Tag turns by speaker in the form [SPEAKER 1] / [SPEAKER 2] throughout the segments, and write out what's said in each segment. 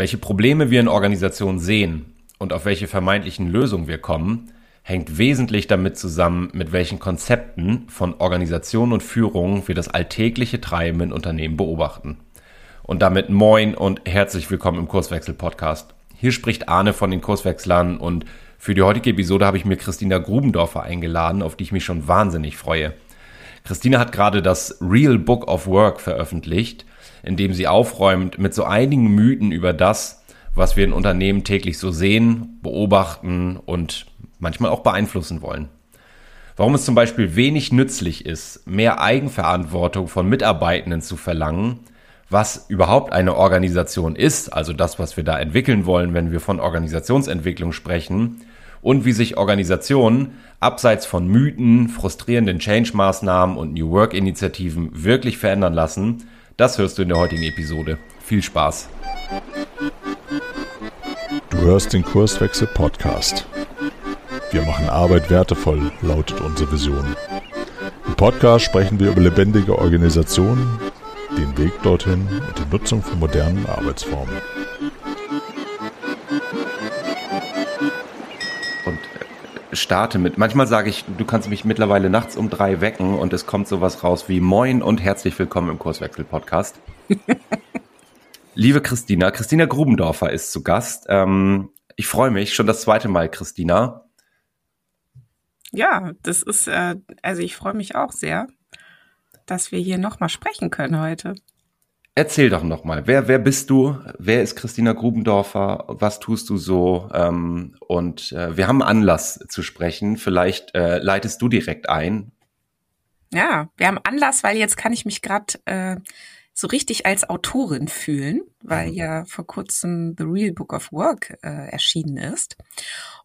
[SPEAKER 1] Welche Probleme wir in Organisationen sehen und auf welche vermeintlichen Lösungen wir kommen, hängt wesentlich damit zusammen, mit welchen Konzepten von Organisation und Führung wir das alltägliche Treiben in Unternehmen beobachten. Und damit moin und herzlich willkommen im Kurswechsel-Podcast. Hier spricht Arne von den Kurswechslern und für die heutige Episode habe ich mir Christina Grubendorfer eingeladen, auf die ich mich schon wahnsinnig freue. Christina hat gerade das Real Book of Work veröffentlicht, in dem sie aufräumt mit so einigen Mythen über das, was wir in Unternehmen täglich so sehen, beobachten und manchmal auch beeinflussen wollen. Warum es zum Beispiel wenig nützlich ist, mehr Eigenverantwortung von Mitarbeitenden zu verlangen, was überhaupt eine Organisation ist, also das, was wir da entwickeln wollen, wenn wir von Organisationsentwicklung sprechen, und wie sich Organisationen abseits von Mythen, frustrierenden Change-Maßnahmen und New Work-Initiativen wirklich verändern lassen, das hörst du in der heutigen Episode. Viel Spaß!
[SPEAKER 2] Du hörst den Kurswechsel Podcast. Wir machen Arbeit wertevoll, lautet unsere Vision. Im Podcast sprechen wir über lebendige Organisationen, den Weg dorthin und die Nutzung von modernen Arbeitsformen.
[SPEAKER 1] Starte mit. Manchmal sage ich, du kannst mich mittlerweile nachts um drei wecken und es kommt sowas raus wie Moin und herzlich willkommen im Kurswechsel-Podcast. Liebe Christina, Christina Grubendorfer ist zu Gast. Ähm, ich freue mich schon das zweite Mal, Christina.
[SPEAKER 3] Ja, das ist, äh, also ich freue mich auch sehr, dass wir hier nochmal sprechen können heute.
[SPEAKER 1] Erzähl doch nochmal, wer, wer bist du? Wer ist Christina Grubendorfer? Was tust du so? Ähm, und äh, wir haben Anlass zu sprechen. Vielleicht äh, leitest du direkt ein.
[SPEAKER 3] Ja, wir haben Anlass, weil jetzt kann ich mich gerade äh, so richtig als Autorin fühlen, weil mhm. ja vor kurzem The Real Book of Work äh, erschienen ist.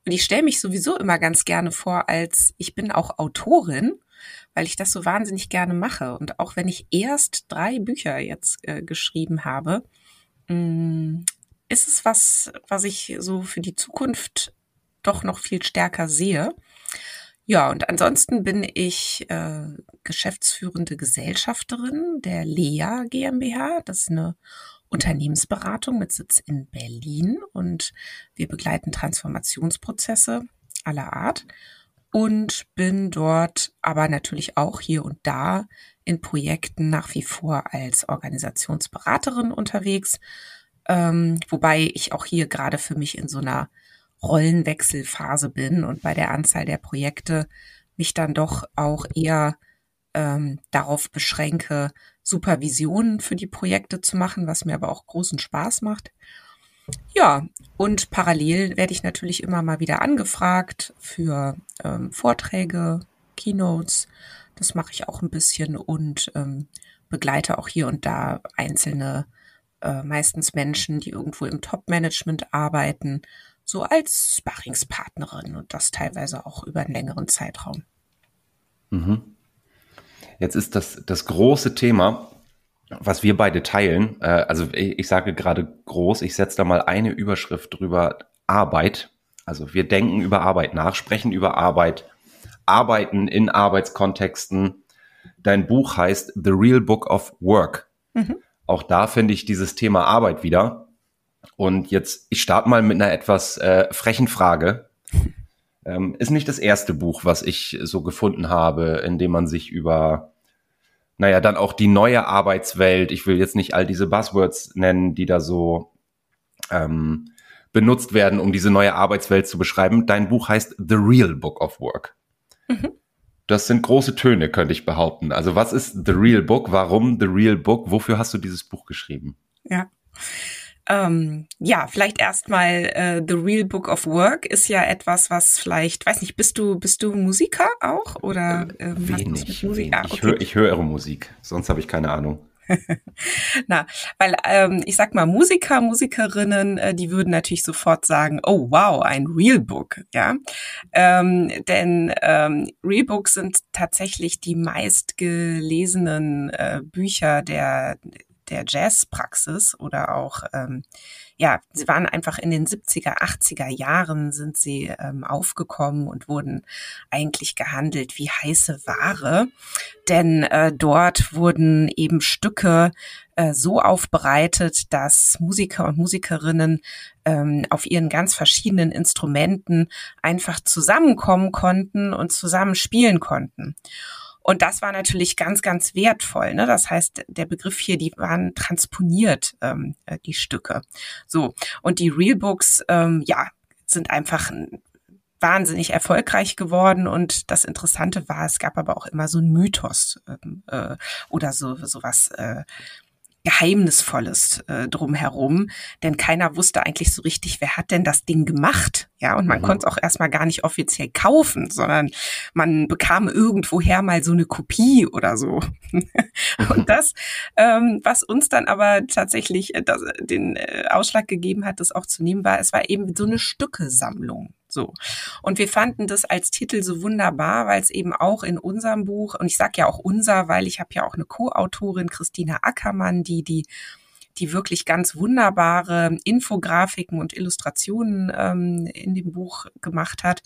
[SPEAKER 3] Und ich stelle mich sowieso immer ganz gerne vor als ich bin auch Autorin weil ich das so wahnsinnig gerne mache. Und auch wenn ich erst drei Bücher jetzt äh, geschrieben habe, mh, mm, ist es was, was ich so für die Zukunft doch noch viel stärker sehe. Ja, und ansonsten bin ich äh, geschäftsführende Gesellschafterin der Lea GmbH. Das ist eine Unternehmensberatung mit Sitz in Berlin und wir begleiten Transformationsprozesse aller Art und bin dort aber natürlich auch hier und da in Projekten nach wie vor als Organisationsberaterin unterwegs, ähm, wobei ich auch hier gerade für mich in so einer Rollenwechselphase bin und bei der Anzahl der Projekte mich dann doch auch eher ähm, darauf beschränke, Supervisionen für die Projekte zu machen, was mir aber auch großen Spaß macht. Ja, und parallel werde ich natürlich immer mal wieder angefragt für ähm, Vorträge, Keynotes. Das mache ich auch ein bisschen und ähm, begleite auch hier und da einzelne, äh, meistens Menschen, die irgendwo im Top-Management arbeiten, so als Sparringspartnerin und das teilweise auch über einen längeren Zeitraum.
[SPEAKER 1] Mhm. Jetzt ist das, das große Thema, was wir beide teilen, äh, also ich, ich sage gerade groß, ich setze da mal eine Überschrift drüber, Arbeit. Also wir denken über Arbeit nach, sprechen über Arbeit, arbeiten in Arbeitskontexten. Dein Buch heißt The Real Book of Work. Mhm. Auch da finde ich dieses Thema Arbeit wieder. Und jetzt, ich starte mal mit einer etwas äh, frechen Frage. Ähm, ist nicht das erste Buch, was ich so gefunden habe, in dem man sich über naja, dann auch die neue Arbeitswelt. Ich will jetzt nicht all diese Buzzwords nennen, die da so ähm, benutzt werden, um diese neue Arbeitswelt zu beschreiben. Dein Buch heißt The Real Book of Work. Mhm. Das sind große Töne, könnte ich behaupten. Also was ist The Real Book? Warum The Real Book? Wofür hast du dieses Buch geschrieben?
[SPEAKER 3] Ja. Ähm, ja, vielleicht erstmal äh, The Real Book of Work ist ja etwas, was vielleicht, weiß nicht, bist du bist du Musiker auch oder
[SPEAKER 1] äh, ähm, wenig, wenig. Ah, okay. Ich höre ich höre Musik, sonst habe ich keine Ahnung.
[SPEAKER 3] Na, weil ähm, ich sag mal, Musiker, Musikerinnen, äh, die würden natürlich sofort sagen, oh wow, ein Real Book, ja. Ähm, denn ähm, Real Books sind tatsächlich die meistgelesenen äh, Bücher der der Jazzpraxis oder auch, ähm, ja, sie waren einfach in den 70er, 80er Jahren sind sie ähm, aufgekommen und wurden eigentlich gehandelt wie heiße Ware. Denn äh, dort wurden eben Stücke äh, so aufbereitet, dass Musiker und Musikerinnen ähm, auf ihren ganz verschiedenen Instrumenten einfach zusammenkommen konnten und zusammen spielen konnten. Und das war natürlich ganz, ganz wertvoll. Ne? Das heißt, der Begriff hier, die waren transponiert, ähm, äh, die Stücke. So. Und die Realbooks, ähm, ja, sind einfach wahnsinnig erfolgreich geworden und das Interessante war, es gab aber auch immer so einen Mythos ähm, äh, oder so sowas äh, Geheimnisvolles äh, drumherum, denn keiner wusste eigentlich so richtig, wer hat denn das Ding gemacht, ja, und man mhm. konnte es auch erstmal gar nicht offiziell kaufen, sondern man bekam irgendwoher mal so eine Kopie oder so. und das, ähm, was uns dann aber tatsächlich äh, das, den äh, Ausschlag gegeben hat, das auch zu nehmen, war, es war eben so eine Stückesammlung. So. Und wir fanden das als Titel so wunderbar, weil es eben auch in unserem Buch, und ich sage ja auch unser, weil ich habe ja auch eine Co-Autorin, Christina Ackermann, die die die wirklich ganz wunderbare Infografiken und Illustrationen ähm, in dem Buch gemacht hat.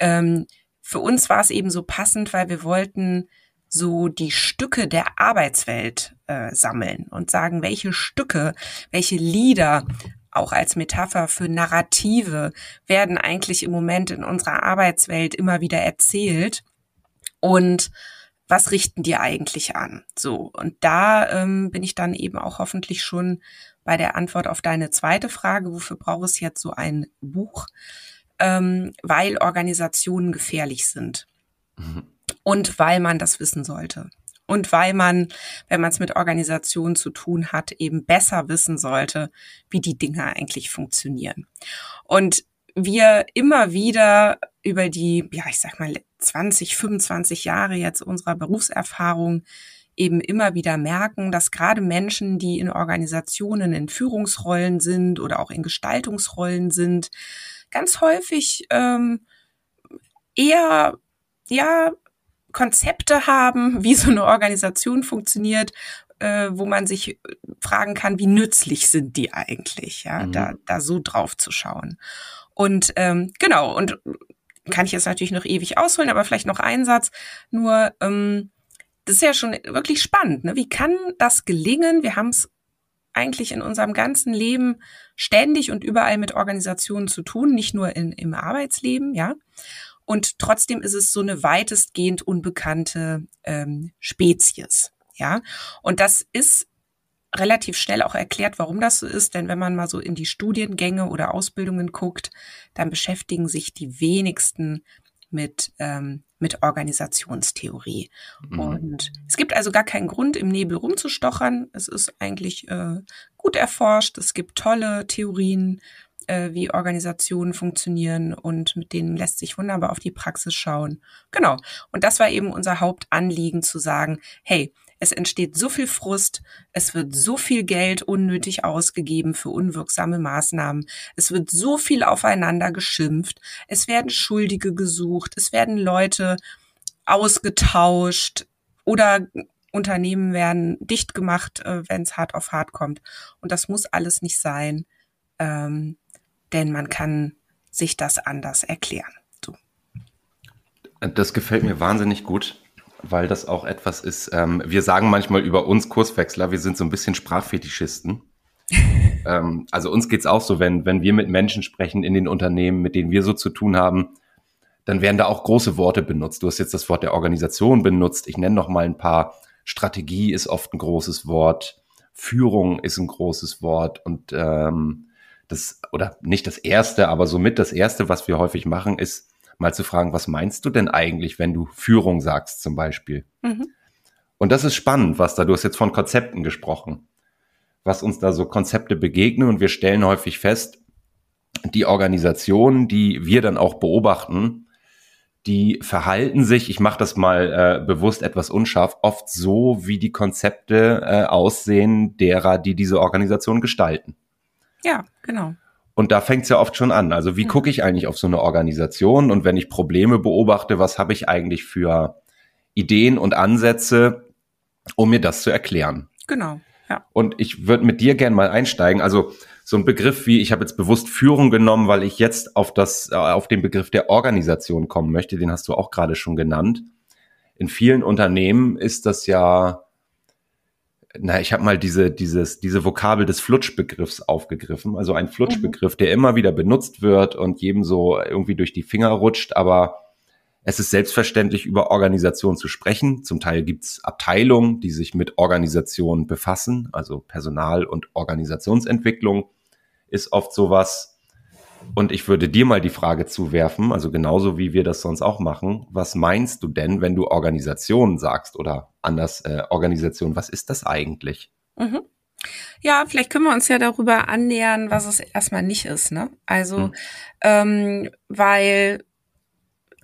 [SPEAKER 3] Ähm, für uns war es eben so passend, weil wir wollten so die Stücke der Arbeitswelt äh, sammeln und sagen, welche Stücke, welche Lieder auch als Metapher für Narrative werden eigentlich im Moment in unserer Arbeitswelt immer wieder erzählt. Und was richten die eigentlich an? So, und da ähm, bin ich dann eben auch hoffentlich schon bei der Antwort auf deine zweite Frage, wofür braucht es jetzt so ein Buch? Ähm, weil Organisationen gefährlich sind. Mhm. Und weil man das wissen sollte und weil man, wenn man es mit Organisationen zu tun hat, eben besser wissen sollte, wie die Dinge eigentlich funktionieren. Und wir immer wieder über die, ja, ich sag mal, 20, 25 Jahre jetzt unserer Berufserfahrung eben immer wieder merken, dass gerade Menschen, die in Organisationen in Führungsrollen sind oder auch in Gestaltungsrollen sind, ganz häufig ähm, eher ja Konzepte haben, wie so eine Organisation funktioniert, äh, wo man sich fragen kann, wie nützlich sind die eigentlich, ja, mhm. da, da so drauf zu schauen. Und ähm, genau, und kann ich jetzt natürlich noch ewig ausholen, aber vielleicht noch ein Satz. Nur, ähm, das ist ja schon wirklich spannend. Ne? Wie kann das gelingen? Wir haben es eigentlich in unserem ganzen Leben ständig und überall mit Organisationen zu tun, nicht nur in, im Arbeitsleben, ja. Und trotzdem ist es so eine weitestgehend unbekannte ähm, Spezies. Ja, und das ist relativ schnell auch erklärt, warum das so ist, denn wenn man mal so in die Studiengänge oder Ausbildungen guckt, dann beschäftigen sich die wenigsten mit, ähm, mit Organisationstheorie. Mhm. Und es gibt also gar keinen Grund, im Nebel rumzustochern. Es ist eigentlich äh, gut erforscht. Es gibt tolle Theorien äh, wie Organisationen funktionieren und mit denen lässt sich wunderbar auf die Praxis schauen. Genau. Und das war eben unser Hauptanliegen zu sagen, hey, es entsteht so viel Frust, es wird so viel Geld unnötig ausgegeben für unwirksame Maßnahmen, es wird so viel aufeinander geschimpft, es werden Schuldige gesucht, es werden Leute ausgetauscht oder Unternehmen werden dicht gemacht, äh, wenn es hart auf hart kommt. Und das muss alles nicht sein. Ähm, denn man kann sich das anders erklären. So.
[SPEAKER 1] Das gefällt mir wahnsinnig gut, weil das auch etwas ist, ähm, wir sagen manchmal über uns Kurswechsler, wir sind so ein bisschen Sprachfetischisten. ähm, also uns geht's auch so, wenn, wenn wir mit Menschen sprechen in den Unternehmen, mit denen wir so zu tun haben, dann werden da auch große Worte benutzt. Du hast jetzt das Wort der Organisation benutzt. Ich nenne noch mal ein paar. Strategie ist oft ein großes Wort. Führung ist ein großes Wort und ähm, das, oder nicht das erste, aber somit das erste, was wir häufig machen, ist mal zu fragen, was meinst du denn eigentlich, wenn du Führung sagst zum Beispiel? Mhm. Und das ist spannend, was da, du hast jetzt von Konzepten gesprochen, was uns da so Konzepte begegnen und wir stellen häufig fest, die Organisationen, die wir dann auch beobachten, die verhalten sich, ich mache das mal äh, bewusst etwas unscharf, oft so, wie die Konzepte äh, aussehen derer, die diese Organisation gestalten.
[SPEAKER 3] Ja, genau.
[SPEAKER 1] Und da fängt es ja oft schon an. Also wie mhm. gucke ich eigentlich auf so eine Organisation? Und wenn ich Probleme beobachte, was habe ich eigentlich für Ideen und Ansätze, um mir das zu erklären?
[SPEAKER 3] Genau.
[SPEAKER 1] Ja. Und ich würde mit dir gern mal einsteigen. Also so ein Begriff wie, ich habe jetzt bewusst Führung genommen, weil ich jetzt auf das, äh, auf den Begriff der Organisation kommen möchte, den hast du auch gerade schon genannt. In vielen Unternehmen ist das ja, na, ich habe mal diese, dieses, diese Vokabel des Flutschbegriffs aufgegriffen. Also ein Flutschbegriff, mhm. der immer wieder benutzt wird und jedem so irgendwie durch die Finger rutscht, aber es ist selbstverständlich, über Organisation zu sprechen. Zum Teil gibt es Abteilungen, die sich mit Organisation befassen, also Personal- und Organisationsentwicklung ist oft sowas. Und ich würde dir mal die Frage zuwerfen, also genauso wie wir das sonst auch machen, was meinst du denn, wenn du Organisation sagst oder anders äh, Organisation, was ist das eigentlich? Mhm.
[SPEAKER 3] Ja, vielleicht können wir uns ja darüber annähern, was es erstmal nicht ist. Ne? Also, hm. ähm, weil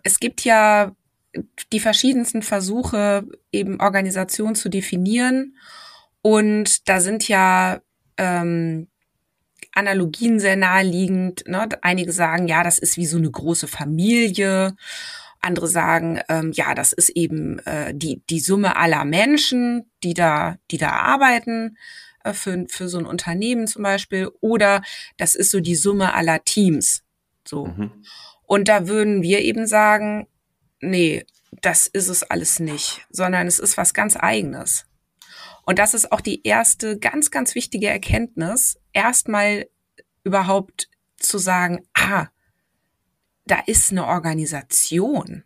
[SPEAKER 3] es gibt ja die verschiedensten Versuche, eben Organisation zu definieren. Und da sind ja ähm, Analogien sehr naheliegend. Ne? Einige sagen, ja, das ist wie so eine große Familie. Andere sagen, ähm, ja, das ist eben äh, die, die Summe aller Menschen, die da, die da arbeiten äh, für, für so ein Unternehmen zum Beispiel. Oder das ist so die Summe aller Teams. So. Mhm. Und da würden wir eben sagen, nee, das ist es alles nicht, sondern es ist was ganz eigenes. Und das ist auch die erste ganz, ganz wichtige Erkenntnis, erstmal überhaupt zu sagen, ah, da ist eine Organisation.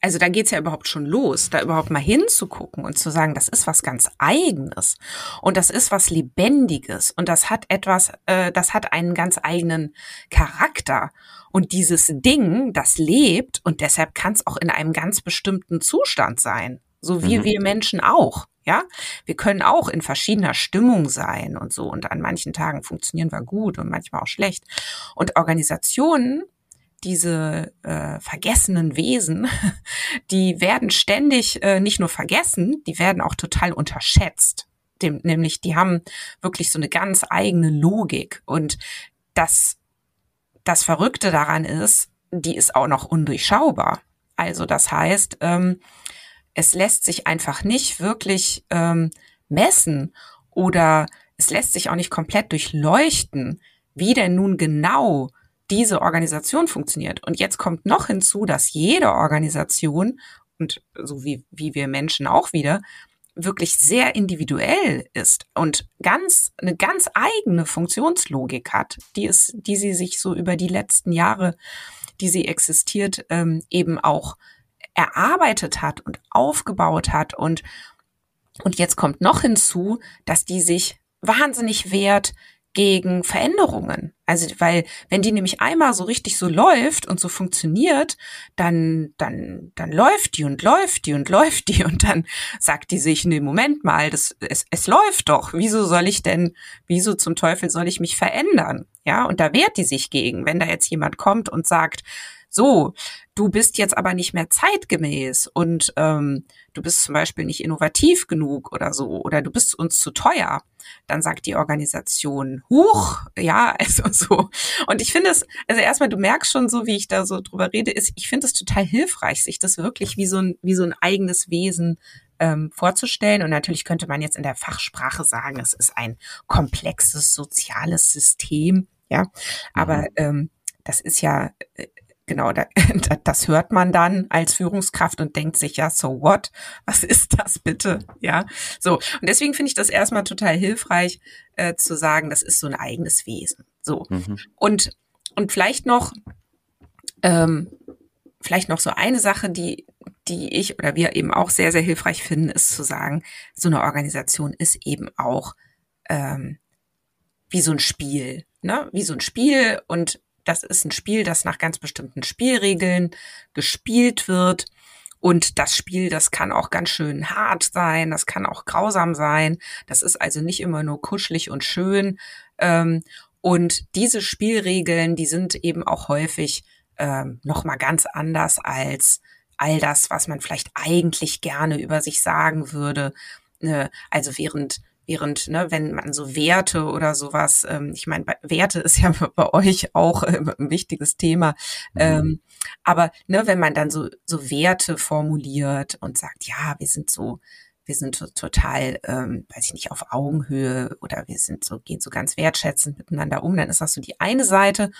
[SPEAKER 3] Also da geht's ja überhaupt schon los, da überhaupt mal hinzugucken und zu sagen, das ist was ganz Eigenes und das ist was Lebendiges und das hat etwas, äh, das hat einen ganz eigenen Charakter. Und dieses Ding, das lebt und deshalb kann es auch in einem ganz bestimmten Zustand sein. So wie mhm. wir Menschen auch. Ja, wir können auch in verschiedener Stimmung sein und so. Und an manchen Tagen funktionieren wir gut und manchmal auch schlecht. Und Organisationen, diese äh, vergessenen Wesen, die werden ständig äh, nicht nur vergessen, die werden auch total unterschätzt. Dem, nämlich, die haben wirklich so eine ganz eigene Logik. Und das das Verrückte daran ist, die ist auch noch undurchschaubar. Also das heißt, ähm, es lässt sich einfach nicht wirklich ähm, messen oder es lässt sich auch nicht komplett durchleuchten, wie denn nun genau diese Organisation funktioniert. Und jetzt kommt noch hinzu, dass jede Organisation und so wie, wie wir Menschen auch wieder wirklich sehr individuell ist und ganz eine ganz eigene Funktionslogik hat, die ist, die sie sich so über die letzten Jahre, die sie existiert, ähm, eben auch erarbeitet hat und aufgebaut hat und und jetzt kommt noch hinzu, dass die sich wahnsinnig wehrt gegen Veränderungen. Also, weil wenn die nämlich einmal so richtig so läuft und so funktioniert, dann, dann, dann läuft die und läuft die und läuft die und dann sagt die sich, nee, Moment mal, das, es, es läuft doch. Wieso soll ich denn, wieso zum Teufel soll ich mich verändern? Ja, und da wehrt die sich gegen. Wenn da jetzt jemand kommt und sagt, so, du bist jetzt aber nicht mehr zeitgemäß und ähm, du bist zum Beispiel nicht innovativ genug oder so, oder du bist uns zu teuer, dann sagt die Organisation, huch, ja, also so. Und ich finde es, also erstmal, du merkst schon so, wie ich da so drüber rede, ist, ich finde es total hilfreich, sich das wirklich wie so ein, wie so ein eigenes Wesen ähm, vorzustellen. Und natürlich könnte man jetzt in der Fachsprache sagen, es ist ein komplexes soziales System, ja. Aber mhm. ähm, das ist ja äh, genau, da, das hört man dann als Führungskraft und denkt sich, ja, so what? Was ist das bitte? Ja, so. Und deswegen finde ich das erstmal total hilfreich, äh, zu sagen, das ist so ein eigenes Wesen. So. Mhm. Und, und vielleicht noch, ähm, vielleicht noch so eine Sache, die, die ich oder wir eben auch sehr, sehr hilfreich finden, ist zu sagen, so eine Organisation ist eben auch ähm, wie so ein Spiel, ne? Wie so ein Spiel und das ist ein Spiel, das nach ganz bestimmten Spielregeln gespielt wird. Und das Spiel, das kann auch ganz schön hart sein, das kann auch grausam sein. Das ist also nicht immer nur kuschelig und schön. Ähm, und diese Spielregeln, die sind eben auch häufig ähm, noch mal ganz anders als all das, was man vielleicht eigentlich gerne über sich sagen würde. Äh, also während Während, ne, wenn man so Werte oder sowas, ähm, ich meine, Werte ist ja bei euch auch äh, ein wichtiges Thema. Mhm. Ähm, aber ne, wenn man dann so, so Werte formuliert und sagt, ja, wir sind so, wir sind total, ähm, weiß ich nicht, auf Augenhöhe oder wir sind so, gehen so ganz wertschätzend miteinander um, dann ist das so die eine Seite.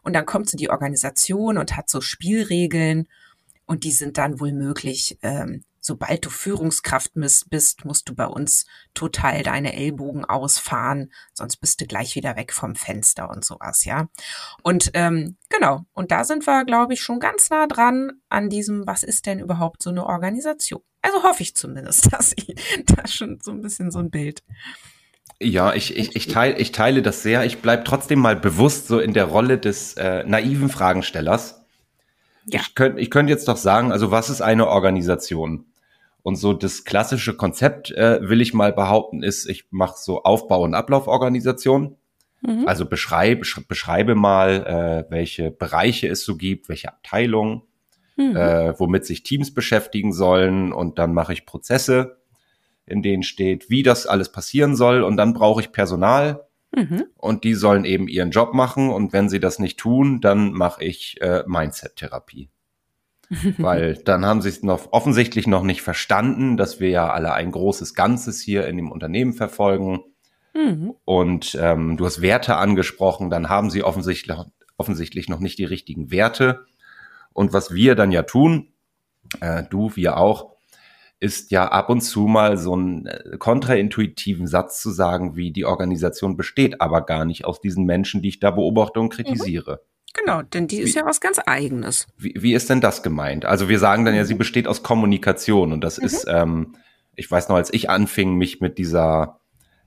[SPEAKER 3] Und dann kommt so die Organisation und hat so Spielregeln und die sind dann wohl möglich, ähm, sobald du Führungskraft bist, musst du bei uns total deine Ellbogen ausfahren, sonst bist du gleich wieder weg vom Fenster und sowas, ja. Und ähm, genau, und da sind wir, glaube ich, schon ganz nah dran an diesem, was ist denn überhaupt so eine Organisation? Also hoffe ich zumindest, dass ich da schon so ein bisschen so ein Bild.
[SPEAKER 1] Ja, ich, ich, ich, teile, ich teile das sehr. Ich bleib trotzdem mal bewusst so in der Rolle des äh, naiven Fragenstellers ja. Ich könnte ich könnte jetzt doch sagen, also was ist eine Organisation? Und so das klassische Konzept, äh, will ich mal behaupten, ist, ich mache so Aufbau- und Ablauforganisation. Mhm. Also beschreibe, beschreibe mal, äh, welche Bereiche es so gibt, welche Abteilungen, mhm. äh, womit sich Teams beschäftigen sollen. Und dann mache ich Prozesse, in denen steht, wie das alles passieren soll. Und dann brauche ich Personal, Mhm. Und die sollen eben ihren Job machen und wenn sie das nicht tun, dann mache ich äh, Mindset-Therapie. Weil dann haben sie es noch offensichtlich noch nicht verstanden, dass wir ja alle ein großes Ganzes hier in dem Unternehmen verfolgen. Mhm. Und ähm, du hast Werte angesprochen, dann haben sie offensichtlich, offensichtlich noch nicht die richtigen Werte. Und was wir dann ja tun, äh, du, wir auch, ist ja ab und zu mal so einen äh, kontraintuitiven Satz zu sagen, wie die Organisation besteht, aber gar nicht aus diesen Menschen, die ich da beobachte und kritisiere.
[SPEAKER 3] Genau, denn die ist wie, ja was ganz Eigenes.
[SPEAKER 1] Wie, wie ist denn das gemeint? Also wir sagen dann ja, sie mhm. besteht aus Kommunikation und das mhm. ist, ähm, ich weiß noch, als ich anfing, mich mit dieser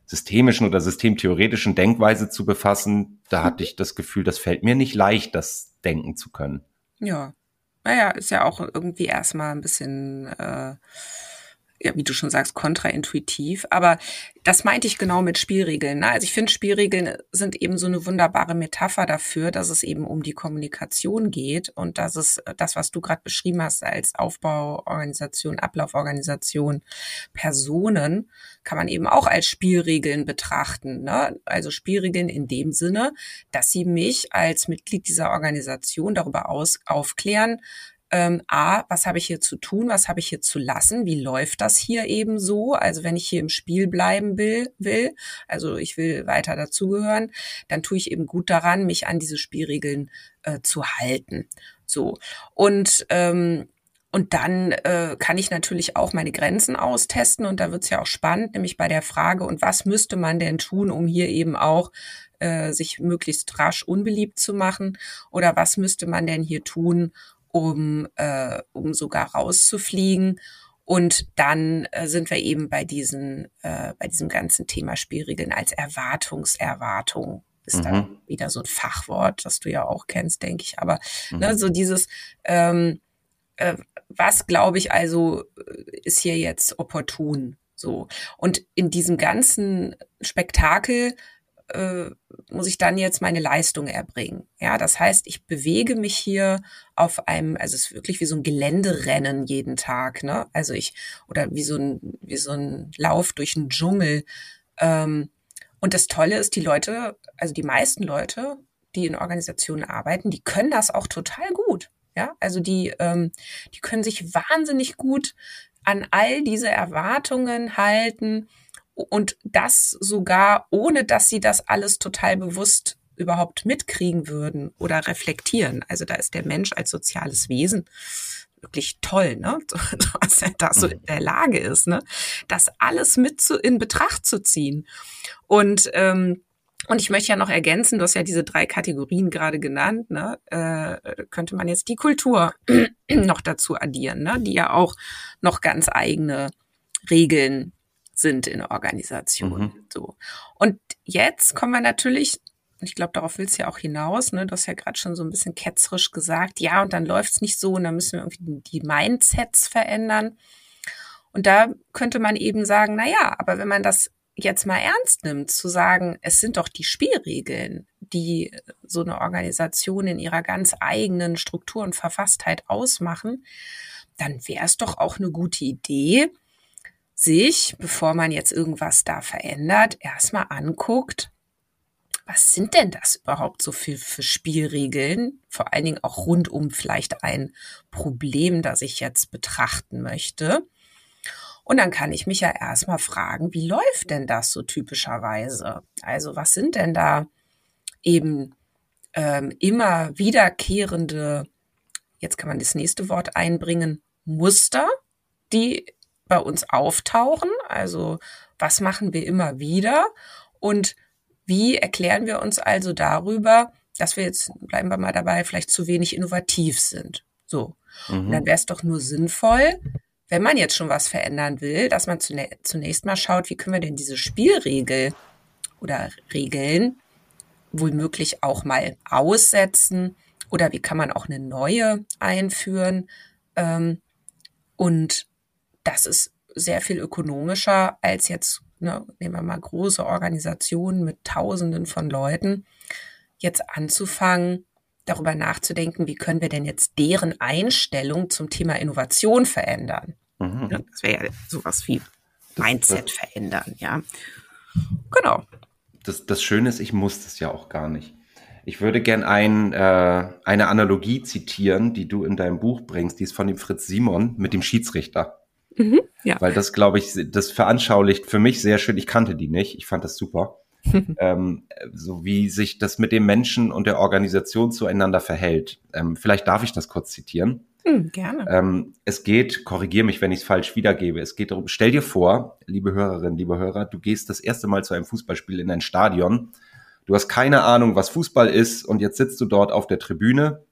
[SPEAKER 1] systemischen oder systemtheoretischen Denkweise zu befassen, da mhm. hatte ich das Gefühl, das fällt mir nicht leicht, das denken zu können.
[SPEAKER 3] Ja, naja, ist ja auch irgendwie erstmal ein bisschen äh, ja, wie du schon sagst, kontraintuitiv. Aber das meinte ich genau mit Spielregeln. Ne? Also ich finde, Spielregeln sind eben so eine wunderbare Metapher dafür, dass es eben um die Kommunikation geht und dass es das, was du gerade beschrieben hast als Aufbauorganisation, Ablauforganisation, Personen, kann man eben auch als Spielregeln betrachten. Ne? Also Spielregeln in dem Sinne, dass sie mich als Mitglied dieser Organisation darüber aus, aufklären, ähm, A, was habe ich hier zu tun, was habe ich hier zu lassen, wie läuft das hier eben so? Also wenn ich hier im Spiel bleiben will, will also ich will weiter dazugehören, dann tue ich eben gut daran, mich an diese Spielregeln äh, zu halten. So. Und ähm, und dann äh, kann ich natürlich auch meine Grenzen austesten und da wird's ja auch spannend, nämlich bei der Frage, und was müsste man denn tun, um hier eben auch äh, sich möglichst rasch unbeliebt zu machen? Oder was müsste man denn hier tun, um, äh, um sogar rauszufliegen. Und dann äh, sind wir eben bei diesen, äh, bei diesem ganzen Thema Spielregeln als Erwartungserwartung. Ist mhm. da wieder so ein Fachwort, das du ja auch kennst, denke ich. Aber mhm. ne, so dieses, ähm, äh, was glaube ich also äh, ist hier jetzt opportun? So. Und in diesem ganzen Spektakel äh, muss ich dann jetzt meine Leistung erbringen. Ja, das heißt, ich bewege mich hier auf einem, also es ist wirklich wie so ein Geländerennen jeden Tag, ne? Also ich, oder wie so ein, wie so ein Lauf durch einen Dschungel. Ähm, und das Tolle ist, die Leute, also die meisten Leute, die in Organisationen arbeiten, die können das auch total gut. Ja, also die, ähm, die können sich wahnsinnig gut an all diese Erwartungen halten und das sogar ohne, dass sie das alles total bewusst überhaupt mitkriegen würden oder reflektieren. Also da ist der Mensch als soziales Wesen wirklich toll, ne? Was er da so mhm. in der Lage ist, ne? Das alles mit zu, in Betracht zu ziehen. Und ähm, und ich möchte ja noch ergänzen, du hast ja diese drei Kategorien gerade genannt, ne? Äh, könnte man jetzt die Kultur noch dazu addieren, ne? die ja auch noch ganz eigene Regeln sind in Organisationen. Mhm. So. Und jetzt kommen wir natürlich, ich glaube, darauf willst du ja auch hinaus, ne? Du hast ja gerade schon so ein bisschen ketzerisch gesagt, ja, und dann läuft es nicht so und dann müssen wir irgendwie die Mindsets verändern. Und da könnte man eben sagen, na ja, aber wenn man das jetzt mal ernst nimmt, zu sagen, es sind doch die Spielregeln, die so eine Organisation in ihrer ganz eigenen Struktur und Verfasstheit ausmachen, dann wäre es doch auch eine gute Idee, sich, bevor man jetzt irgendwas da verändert, erstmal anguckt, was sind denn das überhaupt so für, für Spielregeln? Vor allen Dingen auch rund um vielleicht ein Problem, das ich jetzt betrachten möchte. Und dann kann ich mich ja erstmal fragen, wie läuft denn das so typischerweise? Also was sind denn da eben ähm, immer wiederkehrende, jetzt kann man das nächste Wort einbringen, Muster, die bei uns auftauchen? Also was machen wir immer wieder? Und wie erklären wir uns also darüber, dass wir jetzt, bleiben wir mal dabei, vielleicht zu wenig innovativ sind? So. Mhm. Und dann wäre es doch nur sinnvoll, wenn man jetzt schon was verändern will, dass man zunächst mal schaut, wie können wir denn diese Spielregel oder Regeln womöglich auch mal aussetzen oder wie kann man auch eine neue einführen. Ähm, und das ist sehr viel ökonomischer als jetzt, ne, nehmen wir mal große Organisationen mit Tausenden von Leuten, jetzt anzufangen, darüber nachzudenken, wie können wir denn jetzt deren Einstellung zum Thema Innovation verändern. Mhm. Das wäre ja sowas wie Mindset verändern, ja. Genau.
[SPEAKER 1] Das, das Schöne ist, ich muss das ja auch gar nicht. Ich würde gern ein, äh, eine Analogie zitieren, die du in deinem Buch bringst, die ist von dem Fritz Simon mit dem Schiedsrichter. Mhm, ja. Weil das, glaube ich, das veranschaulicht für mich sehr schön. Ich kannte die nicht. Ich fand das super. ähm, so wie sich das mit dem Menschen und der Organisation zueinander verhält. Ähm, vielleicht darf ich das kurz zitieren.
[SPEAKER 3] Hm, gerne.
[SPEAKER 1] Ähm, es geht, korrigiere mich, wenn ich es falsch wiedergebe. Es geht darum, stell dir vor, liebe Hörerinnen, liebe Hörer, du gehst das erste Mal zu einem Fußballspiel in ein Stadion. Du hast keine Ahnung, was Fußball ist und jetzt sitzt du dort auf der Tribüne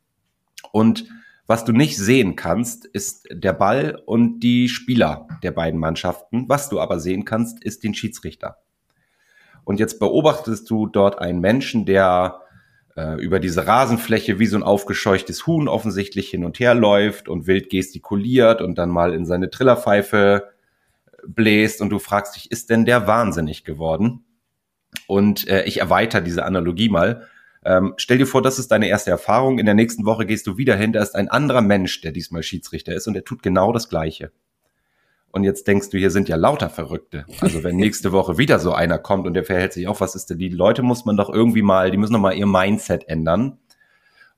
[SPEAKER 1] und was du nicht sehen kannst, ist der Ball und die Spieler der beiden Mannschaften. Was du aber sehen kannst, ist den Schiedsrichter. Und jetzt beobachtest du dort einen Menschen, der äh, über diese Rasenfläche wie so ein aufgescheuchtes Huhn offensichtlich hin und her läuft und wild gestikuliert und dann mal in seine Trillerpfeife bläst und du fragst dich, ist denn der wahnsinnig geworden? Und äh, ich erweitere diese Analogie mal. Ähm, stell dir vor, das ist deine erste Erfahrung. In der nächsten Woche gehst du wieder hin, da ist ein anderer Mensch, der diesmal Schiedsrichter ist und der tut genau das Gleiche. Und jetzt denkst du, hier sind ja lauter Verrückte. Also wenn nächste Woche wieder so einer kommt und der verhält sich auch, was ist denn? Die Leute muss man doch irgendwie mal, die müssen doch mal ihr Mindset ändern.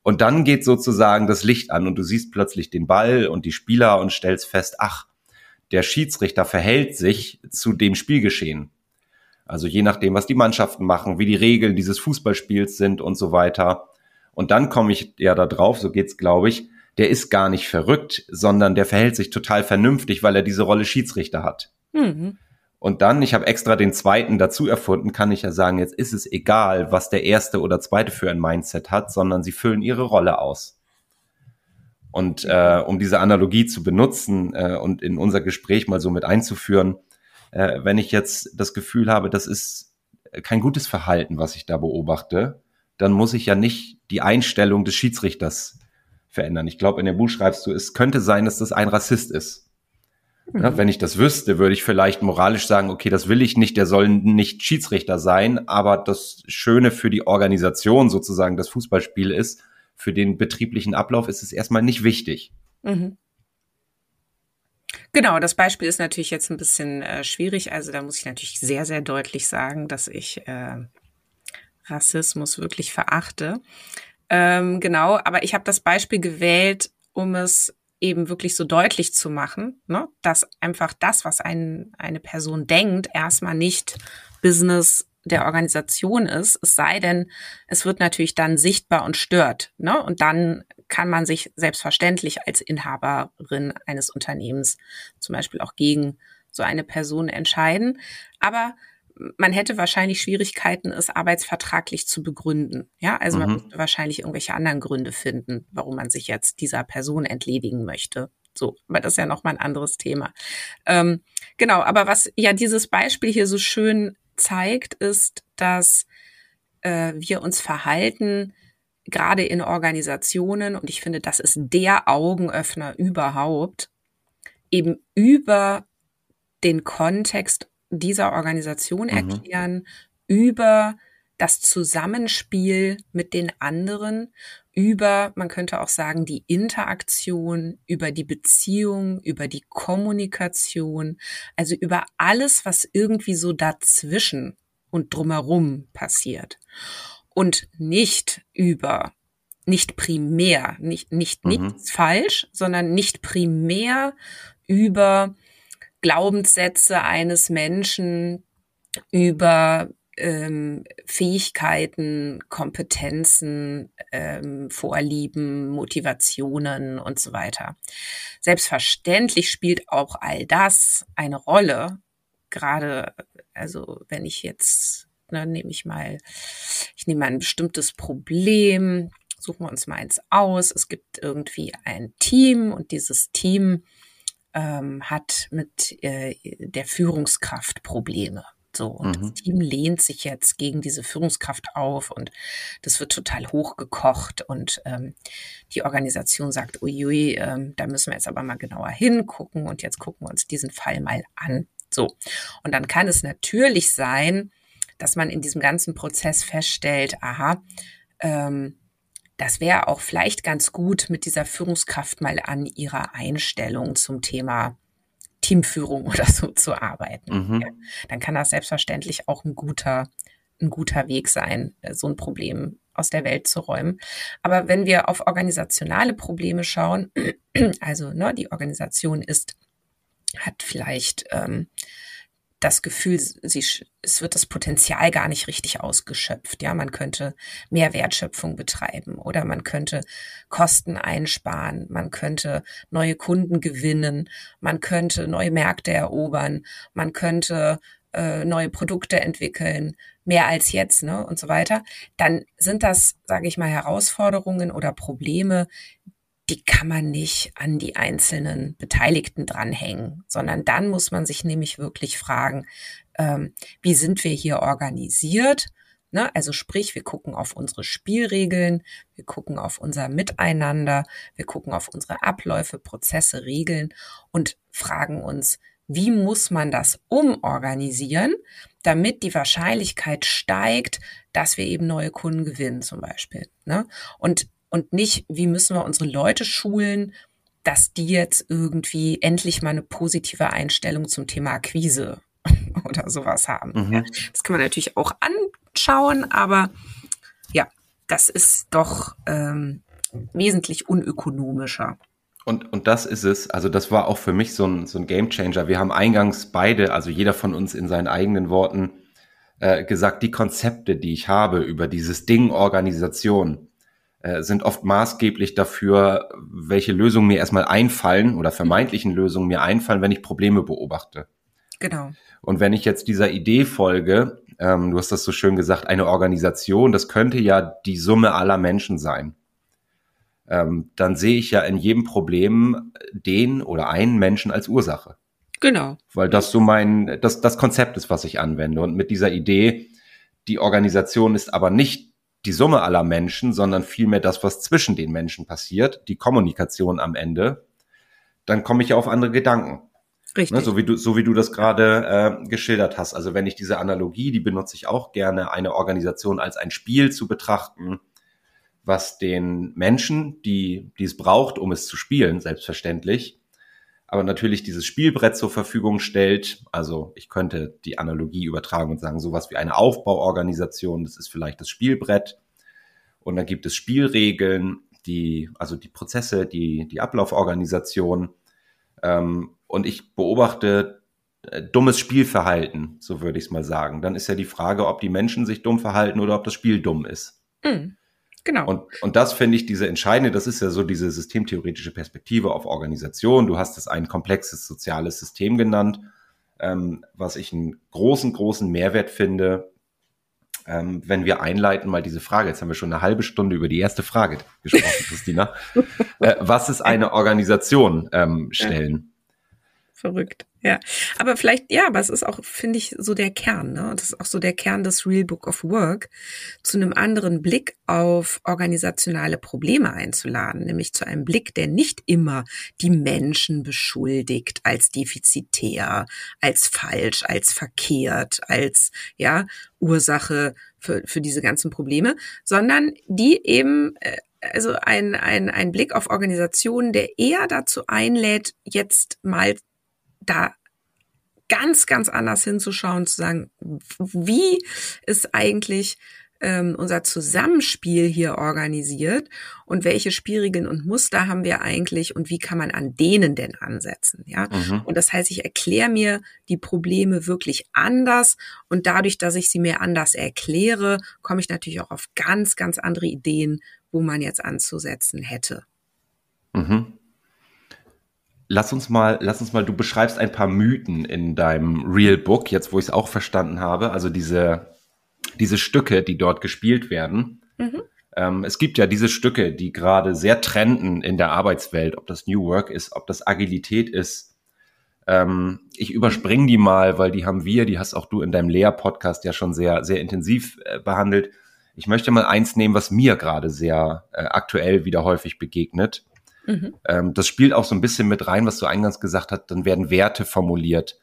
[SPEAKER 1] Und dann geht sozusagen das Licht an und du siehst plötzlich den Ball und die Spieler und stellst fest, ach, der Schiedsrichter verhält sich zu dem Spielgeschehen. Also je nachdem, was die Mannschaften machen, wie die Regeln dieses Fußballspiels sind und so weiter. Und dann komme ich ja da drauf, so geht's, glaube ich, der ist gar nicht verrückt, sondern der verhält sich total vernünftig, weil er diese Rolle Schiedsrichter hat. Mhm. Und dann, ich habe extra den zweiten dazu erfunden, kann ich ja sagen, jetzt ist es egal, was der erste oder zweite für ein Mindset hat, sondern sie füllen ihre Rolle aus. Und äh, um diese Analogie zu benutzen äh, und in unser Gespräch mal so mit einzuführen, äh, wenn ich jetzt das Gefühl habe, das ist kein gutes Verhalten, was ich da beobachte, dann muss ich ja nicht die Einstellung des Schiedsrichters verändern. Ich glaube, in dem Buch schreibst du, es könnte sein, dass das ein Rassist ist. Mhm. Ja, wenn ich das wüsste, würde ich vielleicht moralisch sagen, okay, das will ich nicht, der soll nicht Schiedsrichter sein, aber das Schöne für die Organisation sozusagen das Fußballspiel ist, für den betrieblichen Ablauf ist es erstmal nicht wichtig. Mhm.
[SPEAKER 3] Genau, das Beispiel ist natürlich jetzt ein bisschen äh, schwierig. Also da muss ich natürlich sehr, sehr deutlich sagen, dass ich äh, Rassismus wirklich verachte. Ähm, genau, aber ich habe das Beispiel gewählt, um es eben wirklich so deutlich zu machen, ne, dass einfach das, was ein, eine Person denkt, erstmal nicht Business der Organisation ist, es sei denn, es wird natürlich dann sichtbar und stört. Ne? Und dann kann man sich selbstverständlich als Inhaberin eines Unternehmens zum Beispiel auch gegen so eine Person entscheiden. Aber man hätte wahrscheinlich Schwierigkeiten, es arbeitsvertraglich zu begründen. Ja, also mhm. man müsste wahrscheinlich irgendwelche anderen Gründe finden, warum man sich jetzt dieser Person entledigen möchte. So, aber das ist ja nochmal ein anderes Thema. Ähm, genau, aber was ja dieses Beispiel hier so schön zeigt, ist, dass äh, wir uns verhalten, gerade in Organisationen, und ich finde, das ist der Augenöffner überhaupt, eben über den Kontext dieser Organisation mhm. erklären, über das Zusammenspiel mit den anderen, über, man könnte auch sagen, die Interaktion, über die Beziehung, über die Kommunikation, also über alles, was irgendwie so dazwischen und drumherum passiert. Und nicht über, nicht primär, nicht, nicht mhm. nichts falsch, sondern nicht primär über Glaubenssätze eines Menschen über ähm, Fähigkeiten, Kompetenzen, ähm, Vorlieben, Motivationen und so weiter. Selbstverständlich spielt auch all das eine Rolle. Gerade, also wenn ich jetzt, ne, nehme ich mal, ich nehme mal ein bestimmtes Problem, suchen wir uns mal eins aus. Es gibt irgendwie ein Team und dieses Team ähm, hat mit äh, der Führungskraft Probleme. So, und mhm. das Team lehnt sich jetzt gegen diese Führungskraft auf und das wird total hochgekocht und ähm, die Organisation sagt, uiui, ähm, da müssen wir jetzt aber mal genauer hingucken und jetzt gucken wir uns diesen Fall mal an. So, und dann kann es natürlich sein, dass man in diesem ganzen Prozess feststellt, aha, ähm, das wäre auch vielleicht ganz gut, mit dieser Führungskraft mal an ihrer Einstellung zum Thema Teamführung oder so zu arbeiten. Mhm. Ja, dann kann das selbstverständlich auch ein guter, ein guter Weg sein, äh, so ein Problem aus der Welt zu räumen. Aber wenn wir auf organisationale Probleme schauen, also ne, die Organisation ist, hat vielleicht ähm, das Gefühl, sie, es wird das Potenzial gar nicht richtig ausgeschöpft. Ja, man könnte mehr Wertschöpfung betreiben oder man könnte Kosten einsparen, man könnte neue Kunden gewinnen, man könnte neue Märkte erobern, man könnte äh, neue Produkte entwickeln, mehr als jetzt, ne, und so weiter. Dann sind das, sage ich mal, Herausforderungen oder Probleme, die kann man nicht an die einzelnen Beteiligten dranhängen, sondern dann muss man sich nämlich wirklich fragen, ähm, wie sind wir hier organisiert? Ne? Also sprich, wir gucken auf unsere Spielregeln, wir gucken auf unser Miteinander, wir gucken auf unsere Abläufe, Prozesse, Regeln und fragen uns, wie muss man das umorganisieren, damit die Wahrscheinlichkeit steigt, dass wir eben neue Kunden gewinnen zum Beispiel. Ne? Und und nicht, wie müssen wir unsere Leute schulen, dass die jetzt irgendwie endlich mal eine positive Einstellung zum Thema Akquise oder sowas haben. Mhm. Das kann man natürlich auch anschauen, aber ja, das ist doch ähm, wesentlich unökonomischer.
[SPEAKER 1] Und, und das ist es. Also das war auch für mich so ein, so ein Game Changer. Wir haben eingangs beide, also jeder von uns in seinen eigenen Worten, äh, gesagt, die Konzepte, die ich habe über dieses Ding Organisation, sind oft maßgeblich dafür, welche Lösungen mir erstmal einfallen oder vermeintlichen Lösungen mir einfallen, wenn ich Probleme beobachte.
[SPEAKER 3] Genau.
[SPEAKER 1] Und wenn ich jetzt dieser Idee folge, ähm, du hast das so schön gesagt, eine Organisation, das könnte ja die Summe aller Menschen sein. Ähm, dann sehe ich ja in jedem Problem den oder einen Menschen als Ursache.
[SPEAKER 3] Genau.
[SPEAKER 1] Weil das so mein, das, das Konzept ist, was ich anwende. Und mit dieser Idee, die Organisation ist aber nicht die Summe aller Menschen, sondern vielmehr das, was zwischen den Menschen passiert, die Kommunikation am Ende, dann komme ich auf andere Gedanken.
[SPEAKER 3] Richtig. Ne,
[SPEAKER 1] so wie du, so wie du das gerade äh, geschildert hast. Also wenn ich diese Analogie, die benutze ich auch gerne, eine Organisation als ein Spiel zu betrachten, was den Menschen, die, die es braucht, um es zu spielen, selbstverständlich, aber natürlich dieses Spielbrett zur Verfügung stellt. Also ich könnte die Analogie übertragen und sagen, sowas wie eine Aufbauorganisation, das ist vielleicht das Spielbrett. Und dann gibt es Spielregeln, die, also die Prozesse, die, die Ablauforganisation. Ähm, und ich beobachte äh, dummes Spielverhalten, so würde ich es mal sagen. Dann ist ja die Frage, ob die Menschen sich dumm verhalten oder ob das Spiel dumm ist.
[SPEAKER 3] Mhm. Genau.
[SPEAKER 1] Und, und das finde ich diese entscheidende, das ist ja so diese systemtheoretische Perspektive auf Organisation. Du hast es ein komplexes soziales System genannt, ähm, was ich einen großen, großen Mehrwert finde, ähm, wenn wir einleiten mal diese Frage. Jetzt haben wir schon eine halbe Stunde über die erste Frage gesprochen, Christina. äh, was ist eine Organisation ähm, stellen?
[SPEAKER 3] Verrückt. Ja, aber vielleicht, ja, aber es ist auch, finde ich, so der Kern, ne? Das ist auch so der Kern des Real Book of Work, zu einem anderen Blick auf organisationale Probleme einzuladen, nämlich zu einem Blick, der nicht immer die Menschen beschuldigt als defizitär, als falsch, als verkehrt, als, ja, Ursache für, für diese ganzen Probleme, sondern die eben, äh, also ein, ein, ein Blick auf Organisationen, der eher dazu einlädt, jetzt mal da ganz, ganz anders hinzuschauen, zu sagen, wie ist eigentlich ähm, unser Zusammenspiel hier organisiert und welche Spielregeln und Muster haben wir eigentlich und wie kann man an denen denn ansetzen, ja? Mhm. Und das heißt, ich erkläre mir die Probleme wirklich anders und dadurch, dass ich sie mir anders erkläre, komme ich natürlich auch auf ganz, ganz andere Ideen, wo man jetzt anzusetzen hätte.
[SPEAKER 1] Mhm. Lass uns mal, lass uns mal, du beschreibst ein paar Mythen in deinem Real Book, jetzt wo ich es auch verstanden habe, also diese, diese Stücke, die dort gespielt werden. Mhm. Ähm, es gibt ja diese Stücke, die gerade sehr trenden in der Arbeitswelt, ob das New Work ist, ob das Agilität ist. Ähm, ich überspringe die mal, weil die haben wir, die hast auch du in deinem Lehr-Podcast ja schon sehr, sehr intensiv äh, behandelt. Ich möchte mal eins nehmen, was mir gerade sehr äh, aktuell wieder häufig begegnet. Mhm. Ähm, das spielt auch so ein bisschen mit rein, was du eingangs gesagt hast, dann werden Werte formuliert,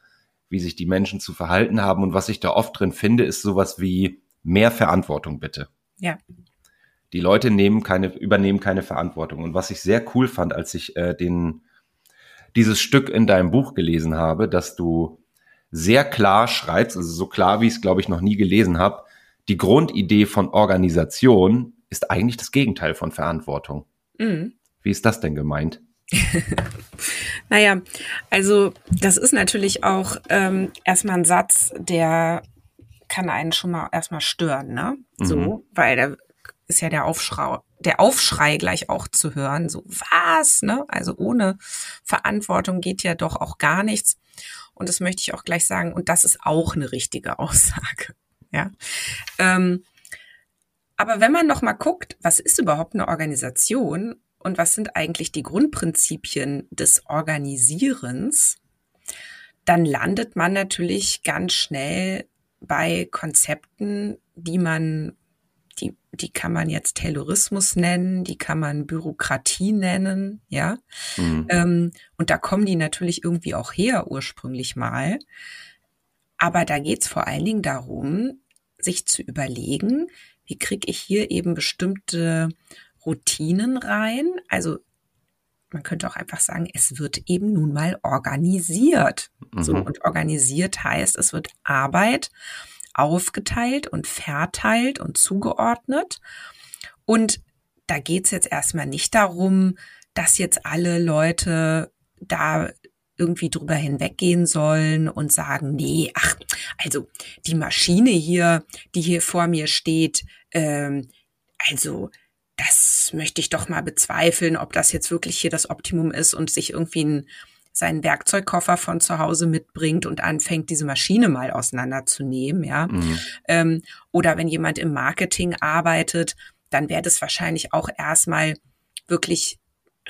[SPEAKER 1] wie sich die Menschen zu verhalten haben. Und was ich da oft drin finde, ist sowas wie mehr Verantwortung bitte.
[SPEAKER 3] Ja.
[SPEAKER 1] Die Leute nehmen keine, übernehmen keine Verantwortung. Und was ich sehr cool fand, als ich äh, den, dieses Stück in deinem Buch gelesen habe, dass du sehr klar schreibst, also so klar, wie ich es, glaube ich, noch nie gelesen habe, die Grundidee von Organisation ist eigentlich das Gegenteil von Verantwortung. Mhm. Wie ist das denn gemeint?
[SPEAKER 3] naja, also das ist natürlich auch ähm, erstmal ein Satz, der kann einen schon mal erstmal stören, ne? So, mhm. weil da ist ja der Aufschrei, der Aufschrei gleich auch zu hören, so was, ne? Also ohne Verantwortung geht ja doch auch gar nichts. Und das möchte ich auch gleich sagen. Und das ist auch eine richtige Aussage, ja. Ähm, aber wenn man noch mal guckt, was ist überhaupt eine Organisation und was sind eigentlich die Grundprinzipien des Organisierens, dann landet man natürlich ganz schnell bei Konzepten, die man, die, die kann man jetzt Terrorismus nennen, die kann man Bürokratie nennen, ja. Mhm. Ähm, und da kommen die natürlich irgendwie auch her ursprünglich mal. Aber da geht's vor allen Dingen darum, sich zu überlegen, wie kriege ich hier eben bestimmte Routinen rein. Also man könnte auch einfach sagen, es wird eben nun mal organisiert. Mhm. So, und organisiert heißt, es wird Arbeit aufgeteilt und verteilt und zugeordnet. Und da geht's jetzt erstmal nicht darum, dass jetzt alle Leute da irgendwie drüber hinweggehen sollen und sagen, nee, ach, also die Maschine hier, die hier vor mir steht, ähm, also das möchte ich doch mal bezweifeln, ob das jetzt wirklich hier das Optimum ist und sich irgendwie ein, seinen Werkzeugkoffer von zu Hause mitbringt und anfängt, diese Maschine mal auseinanderzunehmen, ja. Mhm. Ähm, oder wenn jemand im Marketing arbeitet, dann wäre das wahrscheinlich auch erstmal wirklich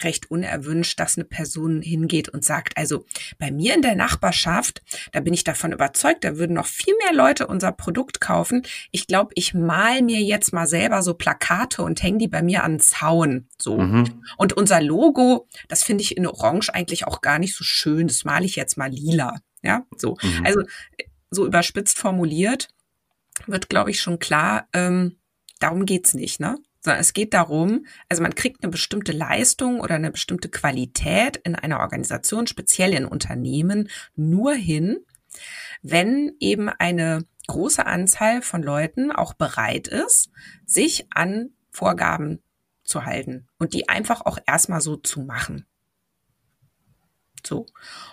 [SPEAKER 3] recht unerwünscht, dass eine Person hingeht und sagt, also bei mir in der Nachbarschaft, da bin ich davon überzeugt, da würden noch viel mehr Leute unser Produkt kaufen. Ich glaube, ich mal mir jetzt mal selber so Plakate und hänge die bei mir an den Zaun. So. Mhm. Und unser Logo, das finde ich in Orange eigentlich auch gar nicht so schön. Das male ich jetzt mal lila. Ja, so. Mhm. Also so überspitzt formuliert wird, glaube ich, schon klar, ähm, darum geht's nicht, ne? Sondern es geht darum, also man kriegt eine bestimmte Leistung oder eine bestimmte Qualität in einer Organisation, speziell in Unternehmen, nur hin, wenn eben eine große Anzahl von Leuten auch bereit ist, sich an Vorgaben zu halten und die einfach auch erstmal so zu machen. So.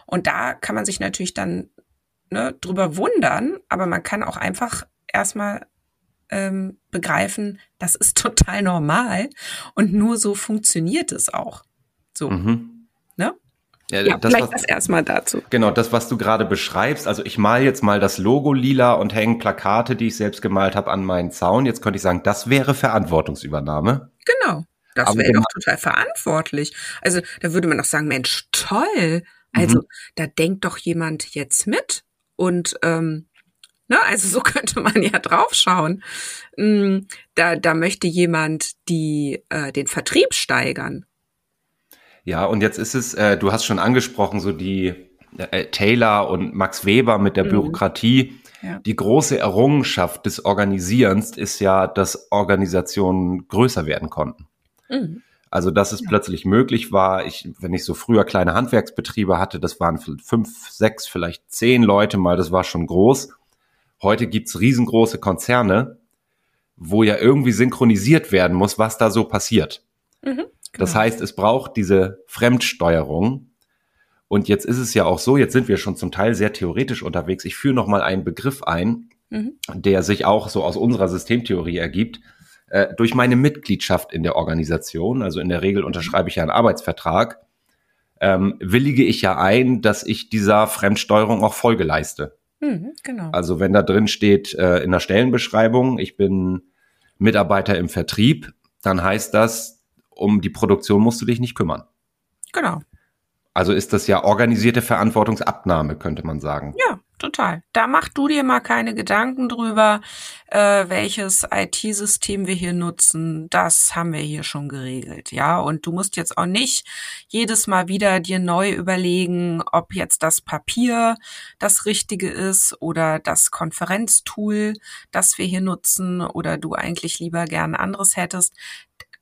[SPEAKER 3] Und da kann man sich natürlich dann ne, drüber wundern, aber man kann auch einfach erstmal ähm, begreifen, das ist total normal und nur so funktioniert es auch. So. Mhm. Ne?
[SPEAKER 1] Ja, ja das, vielleicht was, das erstmal dazu. Genau, das, was du gerade beschreibst. Also ich mal jetzt mal das Logo lila und hänge Plakate, die ich selbst gemalt habe, an meinen Zaun. Jetzt könnte ich sagen, das wäre Verantwortungsübernahme.
[SPEAKER 3] Genau. Das wäre doch total verantwortlich. Also da würde man doch sagen, Mensch, toll. Also mhm. da denkt doch jemand jetzt mit und ähm, Ne? Also so könnte man ja draufschauen. Mm, da, da möchte jemand die, äh, den Vertrieb steigern.
[SPEAKER 1] Ja, und jetzt ist es, äh, du hast schon angesprochen, so die äh, Taylor und Max Weber mit der mhm. Bürokratie. Ja. Die große Errungenschaft des Organisierens ist ja, dass Organisationen größer werden konnten. Mhm. Also, dass es ja. plötzlich möglich war, ich, wenn ich so früher kleine Handwerksbetriebe hatte, das waren fünf, sechs, vielleicht zehn Leute mal, das war schon groß. Heute gibt's riesengroße Konzerne, wo ja irgendwie synchronisiert werden muss, was da so passiert. Mhm, genau. Das heißt, es braucht diese Fremdsteuerung. Und jetzt ist es ja auch so, jetzt sind wir schon zum Teil sehr theoretisch unterwegs. Ich führe noch mal einen Begriff ein, mhm. der sich auch so aus unserer Systemtheorie ergibt. Äh, durch meine Mitgliedschaft in der Organisation, also in der Regel unterschreibe ich ja einen Arbeitsvertrag, ähm, willige ich ja ein, dass ich dieser Fremdsteuerung auch Folge leiste. Mhm, genau. Also wenn da drin steht äh, in der Stellenbeschreibung, ich bin Mitarbeiter im Vertrieb, dann heißt das, um die Produktion musst du dich nicht kümmern.
[SPEAKER 3] Genau.
[SPEAKER 1] Also ist das ja organisierte Verantwortungsabnahme, könnte man sagen.
[SPEAKER 3] Ja, total. Da mach du dir mal keine Gedanken drüber, äh, welches IT-System wir hier nutzen. Das haben wir hier schon geregelt, ja. Und du musst jetzt auch nicht jedes Mal wieder dir neu überlegen, ob jetzt das Papier das Richtige ist oder das Konferenztool, das wir hier nutzen oder du eigentlich lieber gern anderes hättest.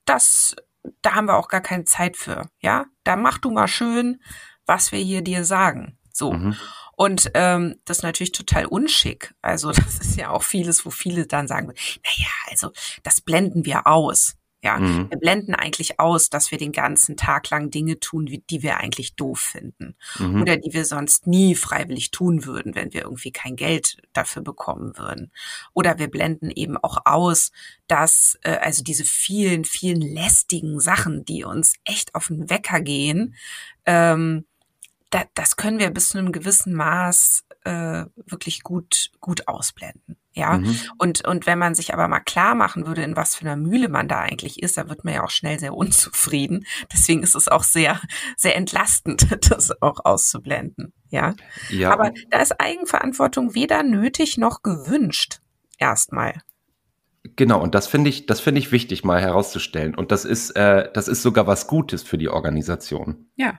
[SPEAKER 3] Das, da haben wir auch gar keine Zeit für, ja. Da mach du mal schön, was wir hier dir sagen. So. Mhm. Und ähm, das ist natürlich total unschick. Also das ist ja auch vieles, wo viele dann sagen, naja, also das blenden wir aus. Ja, mhm. wir blenden eigentlich aus, dass wir den ganzen Tag lang Dinge tun, die wir eigentlich doof finden mhm. oder die wir sonst nie freiwillig tun würden, wenn wir irgendwie kein Geld dafür bekommen würden. Oder wir blenden eben auch aus, dass äh, also diese vielen, vielen lästigen Sachen, die uns echt auf den Wecker gehen, ähm, da, das können wir bis zu einem gewissen Maß äh, wirklich gut gut ausblenden. Ja, mhm. und und wenn man sich aber mal klar machen würde, in was für einer Mühle man da eigentlich ist, da wird man ja auch schnell sehr unzufrieden. Deswegen ist es auch sehr sehr entlastend, das auch auszublenden. Ja, ja. aber da ist Eigenverantwortung weder nötig noch gewünscht. Erstmal.
[SPEAKER 1] Genau, und das finde ich, das finde ich wichtig, mal herauszustellen. Und das ist, äh, das ist sogar was Gutes für die Organisation.
[SPEAKER 3] Ja.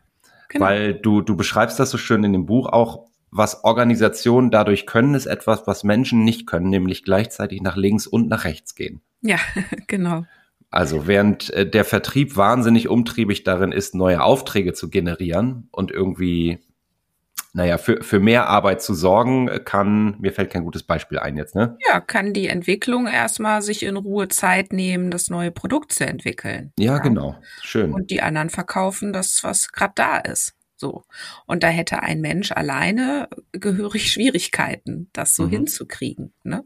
[SPEAKER 1] Genau. Weil du, du beschreibst das so schön in dem Buch auch, was Organisationen dadurch können, ist etwas, was Menschen nicht können, nämlich gleichzeitig nach links und nach rechts gehen.
[SPEAKER 3] Ja, genau.
[SPEAKER 1] Also während äh, der Vertrieb wahnsinnig umtriebig darin ist, neue Aufträge zu generieren und irgendwie naja, für, für mehr Arbeit zu sorgen, kann, mir fällt kein gutes Beispiel ein jetzt, ne?
[SPEAKER 3] Ja, kann die Entwicklung erstmal sich in Ruhe Zeit nehmen, das neue Produkt zu entwickeln.
[SPEAKER 1] Ja, ja. genau. Schön.
[SPEAKER 3] Und die anderen verkaufen das, was gerade da ist. So. Und da hätte ein Mensch alleine gehörig Schwierigkeiten, das so mhm. hinzukriegen. Ne?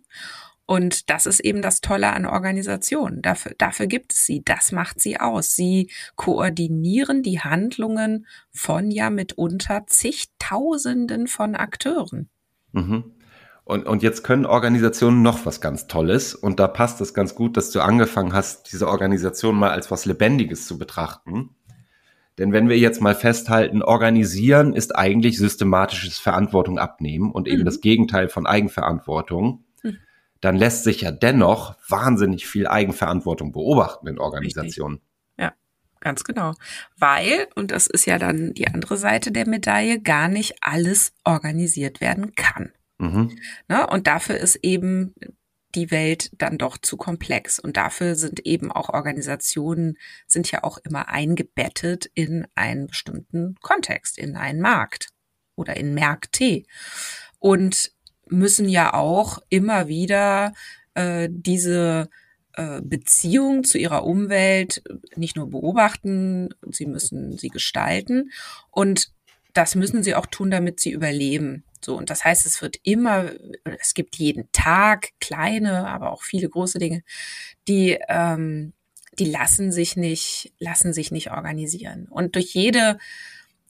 [SPEAKER 3] Und das ist eben das Tolle an Organisationen. Dafür, dafür gibt es sie. Das macht sie aus. Sie koordinieren die Handlungen von ja mitunter zigtausenden von Akteuren.
[SPEAKER 1] Mhm. Und, und jetzt können Organisationen noch was ganz Tolles. Und da passt es ganz gut, dass du angefangen hast, diese Organisation mal als was Lebendiges zu betrachten. Denn wenn wir jetzt mal festhalten, organisieren ist eigentlich systematisches Verantwortung abnehmen und eben mhm. das Gegenteil von Eigenverantwortung dann lässt sich ja dennoch wahnsinnig viel Eigenverantwortung beobachten in Organisationen. Richtig.
[SPEAKER 3] Ja, ganz genau. Weil, und das ist ja dann die andere Seite der Medaille, gar nicht alles organisiert werden kann. Mhm. Ne? Und dafür ist eben die Welt dann doch zu komplex. Und dafür sind eben auch Organisationen, sind ja auch immer eingebettet in einen bestimmten Kontext, in einen Markt oder in Märkte. Und müssen ja auch immer wieder äh, diese äh, Beziehung zu ihrer Umwelt nicht nur beobachten, sie müssen sie gestalten und das müssen sie auch tun, damit sie überleben. So, und das heißt, es wird immer, es gibt jeden Tag kleine, aber auch viele große Dinge, die, ähm, die lassen sich nicht, lassen sich nicht organisieren. Und durch jede,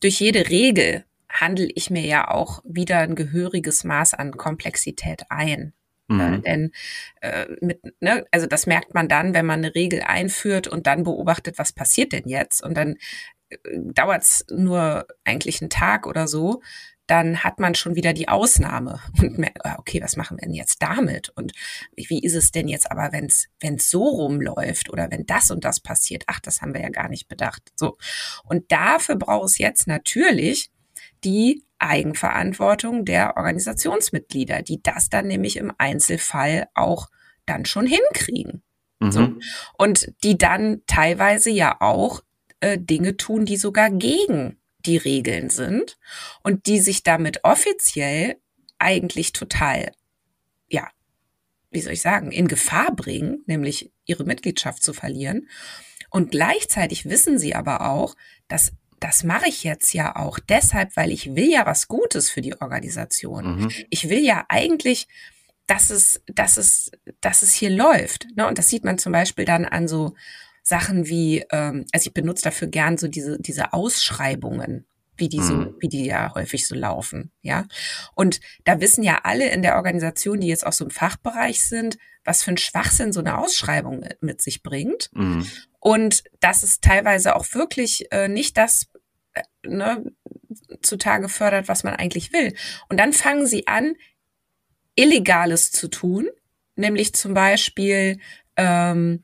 [SPEAKER 3] durch jede Regel, handle ich mir ja auch wieder ein gehöriges Maß an Komplexität ein. Mhm. Denn äh, mit, ne, also das merkt man dann, wenn man eine Regel einführt und dann beobachtet, was passiert denn jetzt? Und dann äh, dauert es nur eigentlich einen Tag oder so, dann hat man schon wieder die Ausnahme und merkt, ah, okay, was machen wir denn jetzt damit? Und wie ist es denn jetzt aber, wenn es so rumläuft oder wenn das und das passiert? Ach, das haben wir ja gar nicht bedacht. So. Und dafür braucht es jetzt natürlich die Eigenverantwortung der Organisationsmitglieder, die das dann nämlich im Einzelfall auch dann schon hinkriegen. Mhm. So. Und die dann teilweise ja auch äh, Dinge tun, die sogar gegen die Regeln sind und die sich damit offiziell eigentlich total, ja, wie soll ich sagen, in Gefahr bringen, nämlich ihre Mitgliedschaft zu verlieren. Und gleichzeitig wissen sie aber auch, dass das mache ich jetzt ja auch deshalb, weil ich will ja was Gutes für die Organisation. Mhm. Ich will ja eigentlich, dass es, dass es, dass es hier läuft. Ne? Und das sieht man zum Beispiel dann an so Sachen wie, ähm, also ich benutze dafür gern so diese, diese Ausschreibungen wie die so, mhm. wie die ja häufig so laufen, ja. Und da wissen ja alle in der Organisation, die jetzt aus so einem Fachbereich sind, was für ein Schwachsinn so eine Ausschreibung mit sich bringt. Mhm. Und dass es teilweise auch wirklich äh, nicht das ne, zutage fördert, was man eigentlich will. Und dann fangen sie an, Illegales zu tun, nämlich zum Beispiel ähm,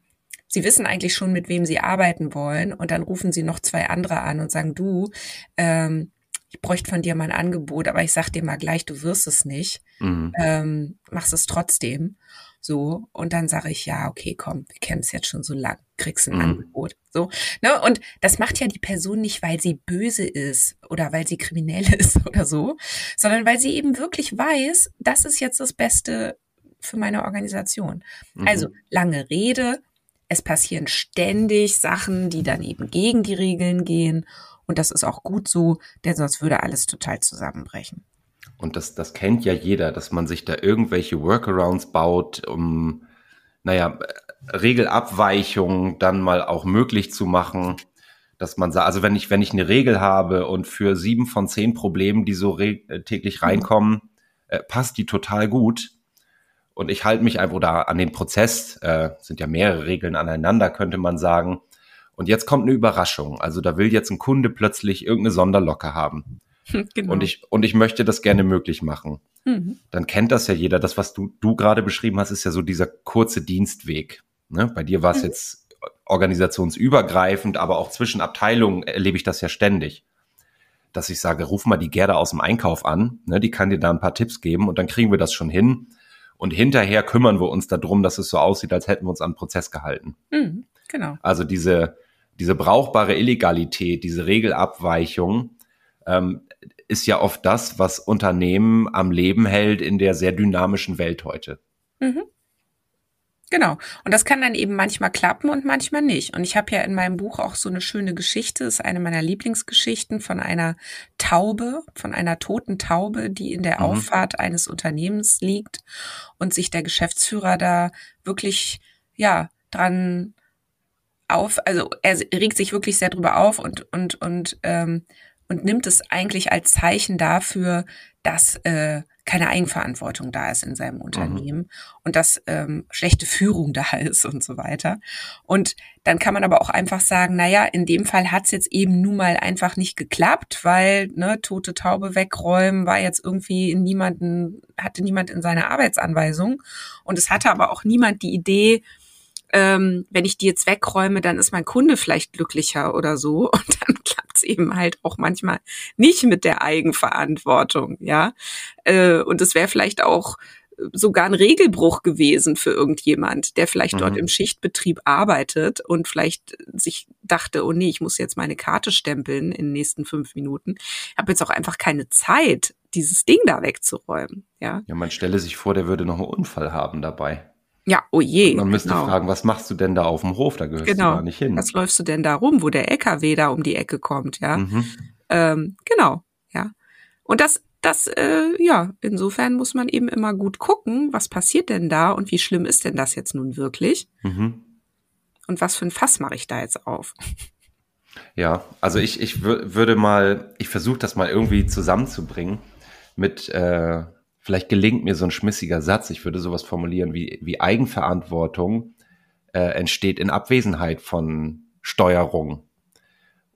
[SPEAKER 3] Sie wissen eigentlich schon, mit wem Sie arbeiten wollen und dann rufen Sie noch zwei andere an und sagen, du, ähm, ich bräuchte von dir mal ein Angebot, aber ich sag dir mal gleich, du wirst es nicht. Mhm. Ähm, machst es trotzdem. So, und dann sage ich, ja, okay, komm, wir kennen es jetzt schon so lang, kriegst ein mhm. Angebot. So, ne? Und das macht ja die Person nicht, weil sie böse ist oder weil sie kriminell ist oder so, sondern weil sie eben wirklich weiß, das ist jetzt das Beste für meine Organisation. Mhm. Also, lange Rede, es passieren ständig Sachen, die dann eben gegen die Regeln gehen. Und das ist auch gut so, denn sonst würde alles total zusammenbrechen.
[SPEAKER 1] Und das, das kennt ja jeder, dass man sich da irgendwelche Workarounds baut, um, naja, Regelabweichungen dann mal auch möglich zu machen. Dass man sagt, also wenn ich, wenn ich eine Regel habe und für sieben von zehn Problemen, die so täglich reinkommen, äh, passt die total gut, und ich halte mich einfach da an den Prozess, äh, sind ja mehrere Regeln aneinander, könnte man sagen. Und jetzt kommt eine Überraschung. Also da will jetzt ein Kunde plötzlich irgendeine Sonderlocke haben. Genau. Und ich, und ich möchte das gerne möglich machen. Mhm. Dann kennt das ja jeder. Das, was du, du gerade beschrieben hast, ist ja so dieser kurze Dienstweg. Ne? Bei dir war es mhm. jetzt organisationsübergreifend, aber auch zwischen Abteilungen erlebe ich das ja ständig. Dass ich sage, ruf mal die Gerda aus dem Einkauf an, ne? die kann dir da ein paar Tipps geben und dann kriegen wir das schon hin. Und hinterher kümmern wir uns darum, dass es so aussieht, als hätten wir uns an den Prozess gehalten.
[SPEAKER 3] Mhm, genau.
[SPEAKER 1] Also diese, diese brauchbare Illegalität, diese Regelabweichung ähm, ist ja oft das, was Unternehmen am Leben hält in der sehr dynamischen Welt heute. Mhm.
[SPEAKER 3] Genau. Und das kann dann eben manchmal klappen und manchmal nicht. Und ich habe ja in meinem Buch auch so eine schöne Geschichte, das ist eine meiner Lieblingsgeschichten von einer Taube, von einer toten Taube, die in der mhm. Auffahrt eines Unternehmens liegt und sich der Geschäftsführer da wirklich, ja, dran auf, also er regt sich wirklich sehr drüber auf und, und, und, ähm, und nimmt es eigentlich als Zeichen dafür, dass äh, keine Eigenverantwortung da ist in seinem. Unternehmen mhm. und dass ähm, schlechte Führung da ist und so weiter. Und dann kann man aber auch einfach sagen, naja, in dem Fall hat es jetzt eben nun mal einfach nicht geklappt, weil ne, tote Taube wegräumen war jetzt irgendwie niemanden, hatte niemand in seiner Arbeitsanweisung. Und es hatte aber auch niemand die Idee, ähm, wenn ich die jetzt wegräume, dann ist mein Kunde vielleicht glücklicher oder so. Und dann klappt's eben halt auch manchmal nicht mit der Eigenverantwortung, ja. Äh, und es wäre vielleicht auch sogar ein Regelbruch gewesen für irgendjemand, der vielleicht mhm. dort im Schichtbetrieb arbeitet und vielleicht sich dachte, oh nee, ich muss jetzt meine Karte stempeln in den nächsten fünf Minuten. Ich habe jetzt auch einfach keine Zeit, dieses Ding da wegzuräumen. Ja,
[SPEAKER 1] ja man stelle sich vor, der würde noch einen Unfall haben dabei.
[SPEAKER 3] Ja, oh je.
[SPEAKER 1] Man müsste genau. fragen, was machst du denn da auf dem Hof? Da gehörst genau. du gar nicht hin.
[SPEAKER 3] Was läufst du denn da rum, wo der LKW da um die Ecke kommt, ja? Mhm. Ähm, genau, ja. Und das, das, äh, ja, insofern muss man eben immer gut gucken, was passiert denn da und wie schlimm ist denn das jetzt nun wirklich? Mhm. Und was für ein Fass mache ich da jetzt auf?
[SPEAKER 1] Ja, also ich, ich würde mal, ich versuche das mal irgendwie zusammenzubringen mit äh, vielleicht gelingt mir so ein schmissiger Satz, ich würde sowas formulieren wie, wie Eigenverantwortung äh, entsteht in Abwesenheit von Steuerung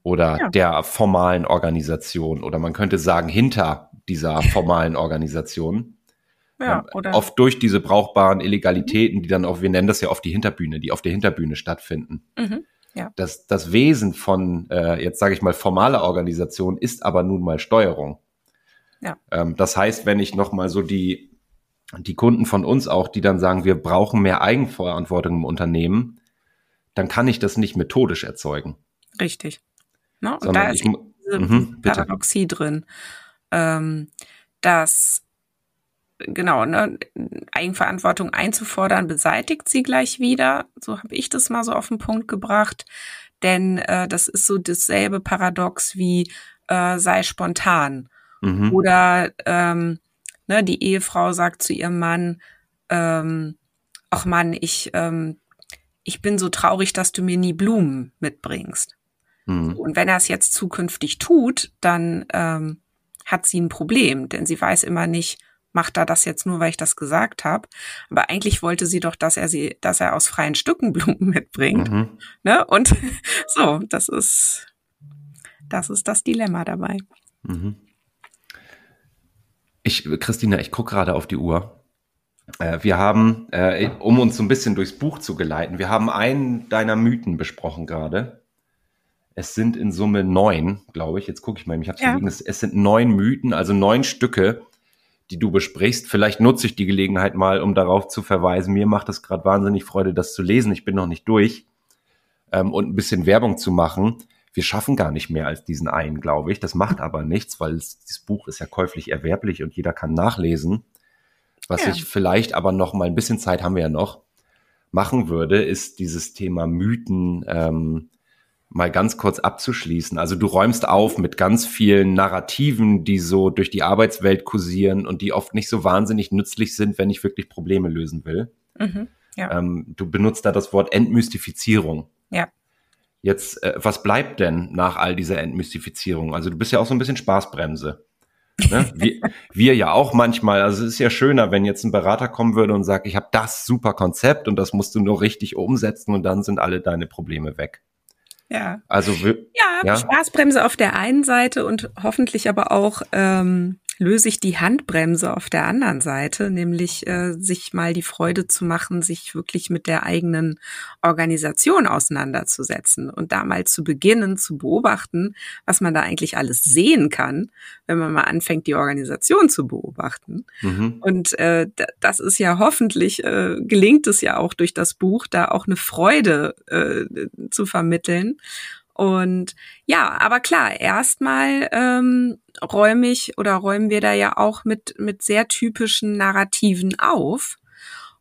[SPEAKER 1] oder ja. der formalen Organisation oder man könnte sagen hinter dieser formalen Organisation. Ja, ähm, oder oft durch diese brauchbaren Illegalitäten, die dann auch, wir nennen das ja oft die Hinterbühne, die auf der Hinterbühne stattfinden. Mhm, ja. das, das Wesen von, äh, jetzt sage ich mal, formaler Organisation ist aber nun mal Steuerung. Ja. Ähm, das heißt, wenn ich nochmal so die, die Kunden von uns auch, die dann sagen, wir brauchen mehr Eigenverantwortung im Unternehmen, dann kann ich das nicht methodisch erzeugen.
[SPEAKER 3] Richtig. No, und da ist diese mhm, Paradoxie drin, ähm, dass genau, ne, Eigenverantwortung einzufordern, beseitigt sie gleich wieder. So habe ich das mal so auf den Punkt gebracht. Denn äh, das ist so dasselbe Paradox wie äh, sei spontan. Mhm. Oder ähm, ne, die Ehefrau sagt zu ihrem Mann, ähm, ach Mann, ich, ähm, ich bin so traurig, dass du mir nie Blumen mitbringst. Mhm. Und wenn er es jetzt zukünftig tut, dann ähm, hat sie ein Problem, denn sie weiß immer nicht, macht er das jetzt nur, weil ich das gesagt habe. Aber eigentlich wollte sie doch, dass er sie, dass er aus freien Stücken Blumen mitbringt. Mhm. Ne? Und so, das ist, das ist das Dilemma dabei. Mhm.
[SPEAKER 1] Ich, Christina, ich gucke gerade auf die Uhr. Äh, wir haben, äh, um uns so ein bisschen durchs Buch zu geleiten, wir haben einen deiner Mythen besprochen gerade. Es sind in Summe neun, glaube ich. Jetzt gucke ich mal, ich habe es ja. es, es sind neun Mythen, also neun Stücke, die du besprichst. Vielleicht nutze ich die Gelegenheit mal, um darauf zu verweisen. Mir macht es gerade wahnsinnig Freude, das zu lesen. Ich bin noch nicht durch. Ähm, und ein bisschen Werbung zu machen. Wir schaffen gar nicht mehr als diesen einen, glaube ich. Das macht aber nichts, weil es, das Buch ist ja käuflich erwerblich und jeder kann nachlesen. Was ja. ich vielleicht aber noch mal ein bisschen Zeit haben wir ja noch machen würde, ist dieses Thema Mythen ähm, mal ganz kurz abzuschließen. Also du räumst auf mit ganz vielen Narrativen, die so durch die Arbeitswelt kursieren und die oft nicht so wahnsinnig nützlich sind, wenn ich wirklich Probleme lösen will. Mhm, ja. ähm, du benutzt da das Wort Entmystifizierung.
[SPEAKER 3] Ja.
[SPEAKER 1] Jetzt, äh, was bleibt denn nach all dieser Entmystifizierung? Also du bist ja auch so ein bisschen Spaßbremse. Ne? Wir, wir ja auch manchmal. Also es ist ja schöner, wenn jetzt ein Berater kommen würde und sagt, ich habe das super Konzept und das musst du nur richtig umsetzen und dann sind alle deine Probleme weg.
[SPEAKER 3] Ja.
[SPEAKER 1] Also
[SPEAKER 3] ja, ja, Spaßbremse auf der einen Seite und hoffentlich aber auch ähm, löse ich die Handbremse auf der anderen Seite, nämlich äh, sich mal die Freude zu machen, sich wirklich mit der eigenen Organisation auseinanderzusetzen und da mal zu beginnen, zu beobachten, was man da eigentlich alles sehen kann, wenn man mal anfängt, die Organisation zu beobachten. Mhm. Und äh, das ist ja hoffentlich, äh, gelingt es ja auch durch das Buch, da auch eine Freude äh, zu vermitteln. Und ja, aber klar, erstmal ähm, räume ich oder räumen wir da ja auch mit, mit sehr typischen Narrativen auf.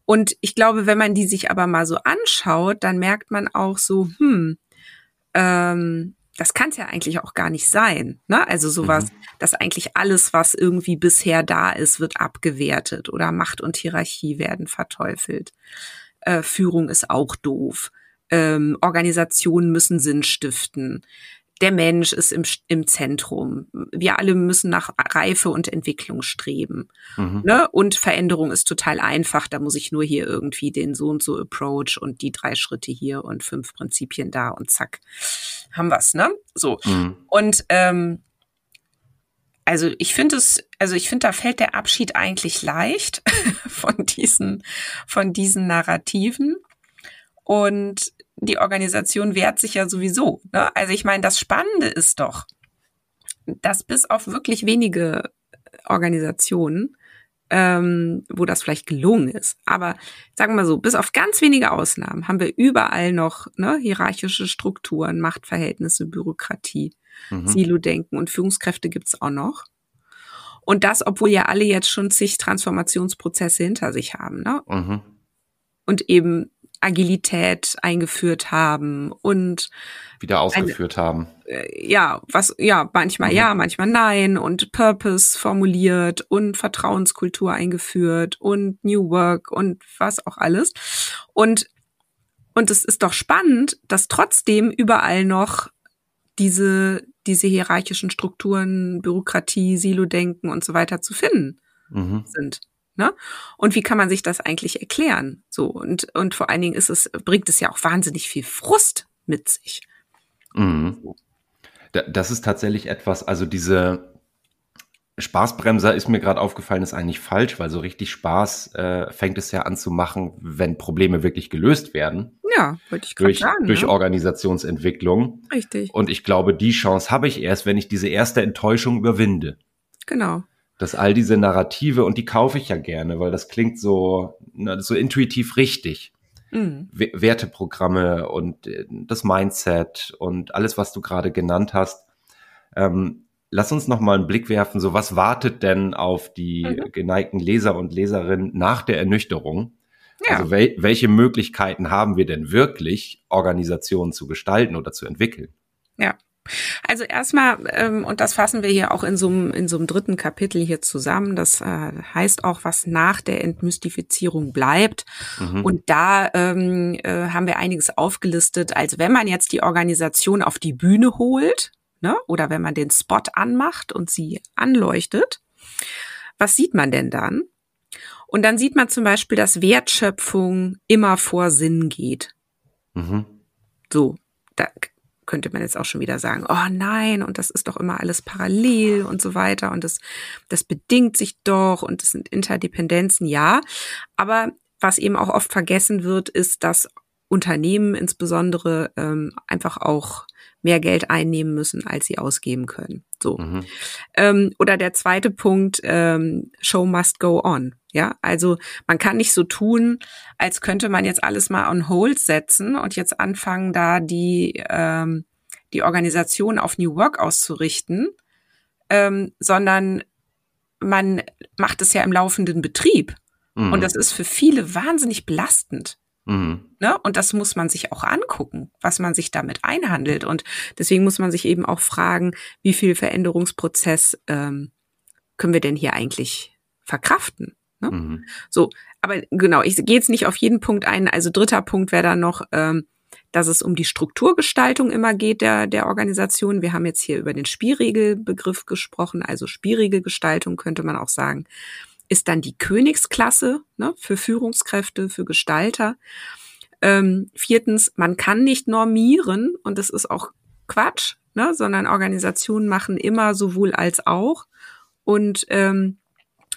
[SPEAKER 3] Und ich glaube, wenn man die sich aber mal so anschaut, dann merkt man auch so, hm, ähm, das kann es ja eigentlich auch gar nicht sein. Ne? Also sowas, mhm. dass eigentlich alles, was irgendwie bisher da ist, wird abgewertet oder Macht und Hierarchie werden verteufelt. Äh, Führung ist auch doof ähm, Organisationen müssen Sinn stiften. Der Mensch ist im, im Zentrum. Wir alle müssen nach Reife und Entwicklung streben. Mhm. Ne? Und Veränderung ist total einfach. Da muss ich nur hier irgendwie den so und so Approach und die drei Schritte hier und fünf Prinzipien da und zack, haben wir's, ne? So. Mhm. Und ähm, also ich finde es, also ich finde, da fällt der Abschied eigentlich leicht von diesen, von diesen Narrativen. Und die Organisation wehrt sich ja sowieso. Ne? Also ich meine, das Spannende ist doch, dass bis auf wirklich wenige Organisationen, ähm, wo das vielleicht gelungen ist, aber sagen wir mal so, bis auf ganz wenige Ausnahmen haben wir überall noch ne, hierarchische Strukturen, Machtverhältnisse, Bürokratie, mhm. Silo-Denken und Führungskräfte gibt's auch noch. Und das, obwohl ja alle jetzt schon zig Transformationsprozesse hinter sich haben. Ne? Mhm. Und eben Agilität eingeführt haben und
[SPEAKER 1] wieder ausgeführt eine, haben.
[SPEAKER 3] Äh, ja, was ja, manchmal mhm. ja, manchmal nein und Purpose formuliert und Vertrauenskultur eingeführt und New Work und was auch alles. Und und es ist doch spannend, dass trotzdem überall noch diese diese hierarchischen Strukturen, Bürokratie, Silo-Denken und so weiter zu finden mhm. sind. Ne? Und wie kann man sich das eigentlich erklären? So und und vor allen Dingen ist es bringt es ja auch wahnsinnig viel Frust mit sich.
[SPEAKER 1] Mhm. Das ist tatsächlich etwas, also diese Spaßbremser ist mir gerade aufgefallen, ist eigentlich falsch, weil so richtig Spaß äh, fängt es ja an zu machen, wenn Probleme wirklich gelöst werden.
[SPEAKER 3] Ja, wollte ich gerade sagen.
[SPEAKER 1] Durch ne? Organisationsentwicklung.
[SPEAKER 3] Richtig.
[SPEAKER 1] Und ich glaube, die Chance habe ich erst, wenn ich diese erste Enttäuschung überwinde.
[SPEAKER 3] Genau
[SPEAKER 1] dass all diese Narrative, und die kaufe ich ja gerne, weil das klingt so, na, so intuitiv richtig. Mhm. Werteprogramme und äh, das Mindset und alles, was du gerade genannt hast. Ähm, lass uns noch mal einen Blick werfen. So, was wartet denn auf die mhm. geneigten Leser und Leserinnen nach der Ernüchterung? Ja. Also wel welche Möglichkeiten haben wir denn wirklich, Organisationen zu gestalten oder zu entwickeln?
[SPEAKER 3] Ja. Also erstmal, ähm, und das fassen wir hier auch in so einem, in so einem dritten Kapitel hier zusammen, das äh, heißt auch, was nach der Entmystifizierung bleibt. Mhm. Und da ähm, äh, haben wir einiges aufgelistet. Also wenn man jetzt die Organisation auf die Bühne holt, ne, oder wenn man den Spot anmacht und sie anleuchtet, was sieht man denn dann? Und dann sieht man zum Beispiel, dass Wertschöpfung immer vor Sinn geht. Mhm. So, da könnte man jetzt auch schon wieder sagen, oh nein, und das ist doch immer alles parallel und so weiter und das, das bedingt sich doch und das sind Interdependenzen, ja. Aber was eben auch oft vergessen wird, ist, dass Unternehmen insbesondere ähm, einfach auch mehr Geld einnehmen müssen, als sie ausgeben können. So. Mhm. Ähm, oder der zweite Punkt, ähm, Show must go on. Ja, also man kann nicht so tun, als könnte man jetzt alles mal on hold setzen und jetzt anfangen, da die, ähm, die Organisation auf New Work auszurichten, ähm, sondern man macht es ja im laufenden Betrieb. Mhm. Und das ist für viele wahnsinnig belastend. Mhm. Ne? Und das muss man sich auch angucken, was man sich damit einhandelt. Und deswegen muss man sich eben auch fragen, wie viel Veränderungsprozess ähm, können wir denn hier eigentlich verkraften? Ne? Mhm. So, aber genau, ich gehe jetzt nicht auf jeden Punkt ein. Also dritter Punkt wäre dann noch, ähm, dass es um die Strukturgestaltung immer geht der, der Organisation. Wir haben jetzt hier über den Spielregelbegriff gesprochen, also Spielregelgestaltung könnte man auch sagen ist dann die Königsklasse ne, für Führungskräfte, für Gestalter. Ähm, viertens, man kann nicht normieren und das ist auch Quatsch, ne, sondern Organisationen machen immer sowohl als auch. Und ähm,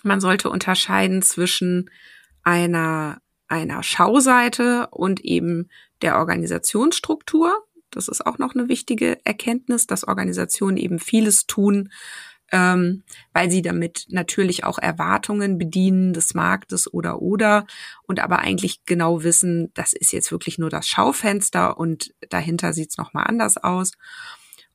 [SPEAKER 3] man sollte unterscheiden zwischen einer, einer Schauseite und eben der Organisationsstruktur. Das ist auch noch eine wichtige Erkenntnis, dass Organisationen eben vieles tun, ähm, weil sie damit natürlich auch Erwartungen bedienen des Marktes oder oder und aber eigentlich genau wissen, das ist jetzt wirklich nur das Schaufenster und dahinter sieht's noch mal anders aus.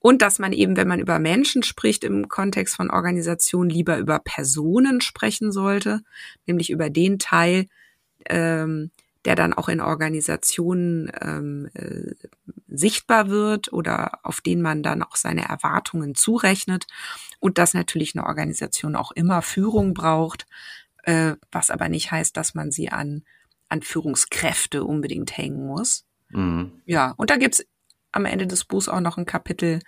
[SPEAKER 3] Und dass man eben, wenn man über Menschen spricht im Kontext von Organisationen, lieber über Personen sprechen sollte, nämlich über den Teil, ähm, der dann auch in Organisationen ähm, äh, sichtbar wird oder auf den man dann auch seine Erwartungen zurechnet und dass natürlich eine Organisation auch immer Führung braucht, äh, was aber nicht heißt, dass man sie an, an Führungskräfte unbedingt hängen muss. Mhm. Ja, und da gibt's am Ende des Buchs auch noch ein Kapitel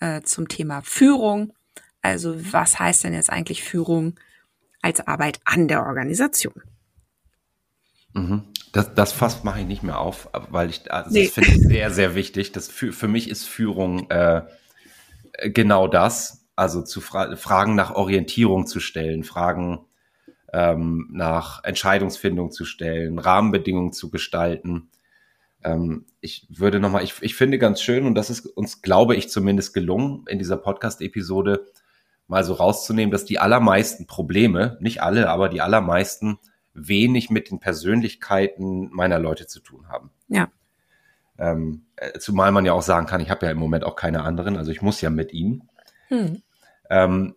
[SPEAKER 3] äh, zum Thema Führung. Also was heißt denn jetzt eigentlich Führung als Arbeit an der Organisation?
[SPEAKER 1] Mhm. Das, das Fass mache ich nicht mehr auf, weil ich also nee. das finde ich sehr, sehr wichtig. Das für, für mich ist Führung äh, genau das. Also zu fra Fragen nach Orientierung zu stellen, Fragen ähm, nach Entscheidungsfindung zu stellen, Rahmenbedingungen zu gestalten. Ähm, ich würde nochmal, ich, ich finde ganz schön, und das ist uns, glaube ich, zumindest gelungen, in dieser Podcast-Episode mal so rauszunehmen, dass die allermeisten Probleme, nicht alle, aber die allermeisten wenig mit den Persönlichkeiten meiner Leute zu tun haben.
[SPEAKER 3] Ja.
[SPEAKER 1] Ähm, äh, zumal man ja auch sagen kann, ich habe ja im Moment auch keine anderen, also ich muss ja mit ihnen. Hm. Ähm,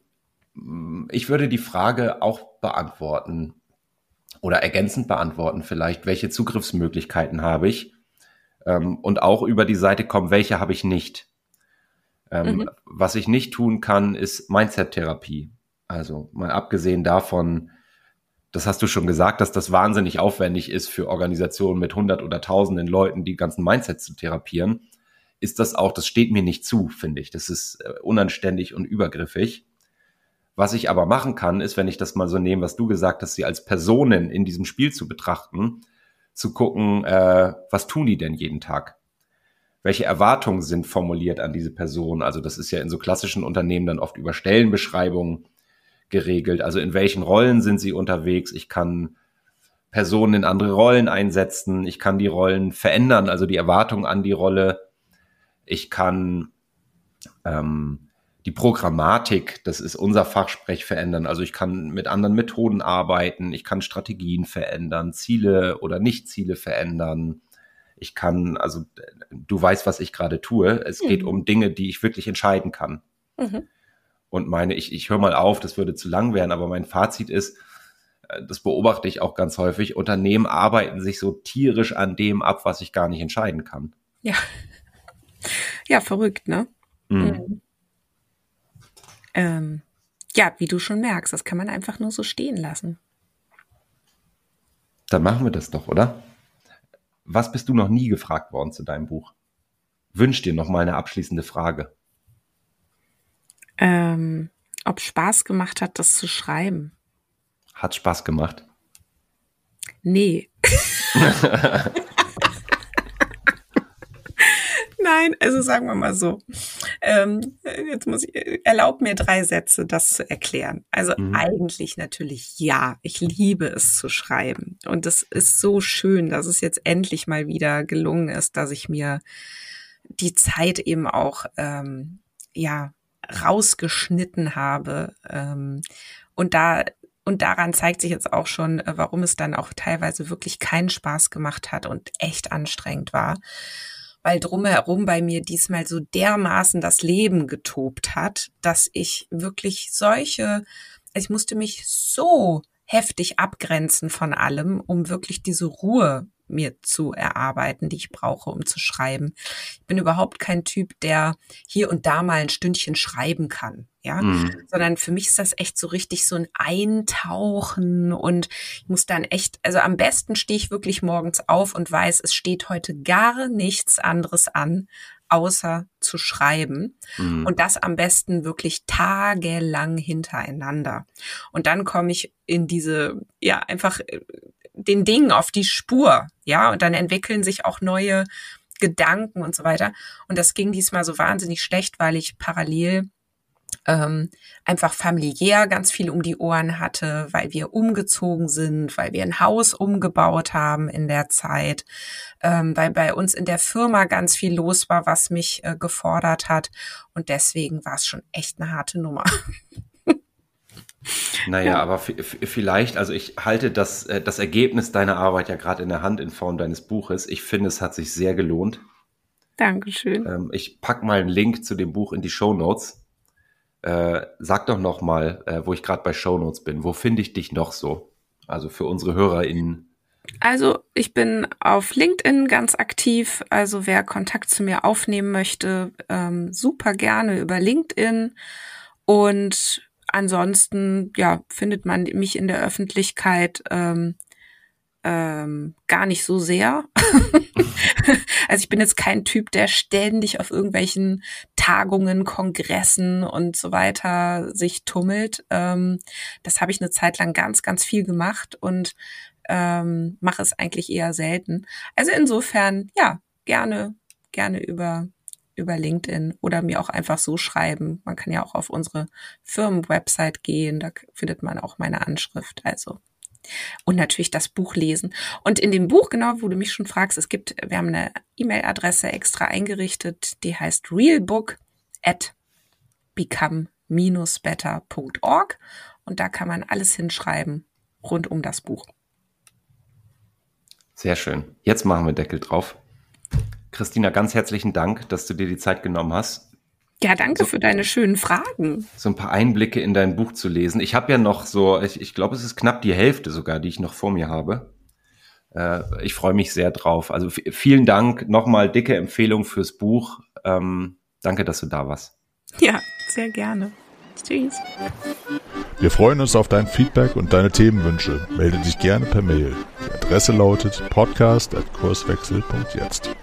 [SPEAKER 1] ich würde die Frage auch beantworten oder ergänzend beantworten vielleicht, welche Zugriffsmöglichkeiten habe ich ähm, und auch über die Seite kommen, welche habe ich nicht. Ähm, mhm. Was ich nicht tun kann, ist Mindset-Therapie. Also mal abgesehen davon, das hast du schon gesagt, dass das wahnsinnig aufwendig ist für Organisationen mit hundert oder tausenden Leuten, die ganzen Mindsets zu therapieren, ist das auch, das steht mir nicht zu, finde ich. Das ist äh, unanständig und übergriffig. Was ich aber machen kann, ist, wenn ich das mal so nehme, was du gesagt hast, sie als Personen in diesem Spiel zu betrachten, zu gucken, äh, was tun die denn jeden Tag? Welche Erwartungen sind formuliert an diese Person? Also das ist ja in so klassischen Unternehmen dann oft über Stellenbeschreibungen geregelt. Also in welchen Rollen sind sie unterwegs? Ich kann Personen in andere Rollen einsetzen. Ich kann die Rollen verändern, also die Erwartung an die Rolle. Ich kann ähm, die Programmatik, das ist unser Fachsprech, verändern. Also ich kann mit anderen Methoden arbeiten. Ich kann Strategien verändern, Ziele oder Nicht-Ziele verändern. Ich kann, also du weißt, was ich gerade tue. Es mhm. geht um Dinge, die ich wirklich entscheiden kann. Mhm. und meine, ich, ich höre mal auf, das würde zu lang werden, aber mein Fazit ist, äh, das beobachte ich auch ganz häufig, Unternehmen arbeiten sich so tierisch an dem ab, was ich gar nicht entscheiden kann.
[SPEAKER 3] Ja. Ja, verrückt, ne? Mhm. Mhm. Ähm, ja, wie du schon merkst, das kann man einfach nur so stehen lassen.
[SPEAKER 1] Dann machen wir das doch, oder? Was bist du noch nie gefragt worden zu deinem Buch? Wünsch dir noch mal eine abschließende Frage.
[SPEAKER 3] Ähm, ob Spaß gemacht hat, das zu schreiben.
[SPEAKER 1] Hat Spaß gemacht?
[SPEAKER 3] Nee. Nein, also sagen wir mal so. Ähm, jetzt muss ich, erlaub mir drei Sätze, das zu erklären. Also mhm. eigentlich natürlich ja. Ich liebe es zu schreiben. Und es ist so schön, dass es jetzt endlich mal wieder gelungen ist, dass ich mir die Zeit eben auch, ähm, ja, rausgeschnitten habe. Ähm, und da und daran zeigt sich jetzt auch schon, äh, warum es dann auch teilweise wirklich keinen Spaß gemacht hat und echt anstrengend war weil drumherum bei mir diesmal so dermaßen das Leben getobt hat, dass ich wirklich solche, also ich musste mich so heftig abgrenzen von allem, um wirklich diese Ruhe mir zu erarbeiten, die ich brauche, um zu schreiben. Ich bin überhaupt kein Typ, der hier und da mal ein Stündchen schreiben kann, ja, mhm. sondern für mich ist das echt so richtig so ein Eintauchen und ich muss dann echt, also am besten stehe ich wirklich morgens auf und weiß, es steht heute gar nichts anderes an, außer zu schreiben. Mhm. Und das am besten wirklich tagelang hintereinander. Und dann komme ich in diese, ja, einfach äh, den Dingen auf die Spur, ja, und dann entwickeln sich auch neue Gedanken und so weiter. Und das ging diesmal so wahnsinnig schlecht, weil ich parallel ähm, einfach familiär ganz viel um die Ohren hatte, weil wir umgezogen sind, weil wir ein Haus umgebaut haben in der Zeit, ähm, weil bei uns in der Firma ganz viel los war, was mich äh, gefordert hat. Und deswegen war es schon echt eine harte Nummer.
[SPEAKER 1] Naja, ja. aber vielleicht, also ich halte das, äh, das Ergebnis deiner Arbeit ja gerade in der Hand in Form deines Buches. Ich finde, es hat sich sehr gelohnt.
[SPEAKER 3] Dankeschön.
[SPEAKER 1] Ähm, ich pack mal einen Link zu dem Buch in die Show Notes. Äh, sag doch noch mal, äh, wo ich gerade bei Show Notes bin. Wo finde ich dich noch so? Also für unsere HörerInnen.
[SPEAKER 3] Also ich bin auf LinkedIn ganz aktiv. Also wer Kontakt zu mir aufnehmen möchte, ähm, super gerne über LinkedIn. Und ansonsten, ja, findet man mich in der Öffentlichkeit ähm, ähm, gar nicht so sehr. also ich bin jetzt kein Typ, der ständig auf irgendwelchen Tagungen, Kongressen und so weiter sich tummelt. Ähm, das habe ich eine Zeit lang ganz, ganz viel gemacht und ähm, mache es eigentlich eher selten. Also insofern, ja, gerne, gerne über über LinkedIn oder mir auch einfach so schreiben. Man kann ja auch auf unsere Firmenwebsite gehen, da findet man auch meine Anschrift. Also und natürlich das Buch lesen. Und in dem Buch, genau, wo du mich schon fragst, es gibt, wir haben eine E-Mail-Adresse extra eingerichtet, die heißt realbook at become-better.org und da kann man alles hinschreiben rund um das Buch.
[SPEAKER 1] Sehr schön. Jetzt machen wir Deckel drauf. Christina, ganz herzlichen Dank, dass du dir die Zeit genommen hast.
[SPEAKER 3] Ja, danke so, für deine schönen Fragen.
[SPEAKER 1] So ein paar Einblicke in dein Buch zu lesen. Ich habe ja noch so, ich, ich glaube, es ist knapp die Hälfte sogar, die ich noch vor mir habe. Äh, ich freue mich sehr drauf. Also vielen Dank, nochmal dicke Empfehlung fürs Buch. Ähm, danke, dass du da warst.
[SPEAKER 3] Ja, sehr gerne. Tschüss.
[SPEAKER 2] Wir freuen uns auf dein Feedback und deine Themenwünsche. Melde dich gerne per Mail. Die Adresse lautet podcast.kurswechsel.jetzt.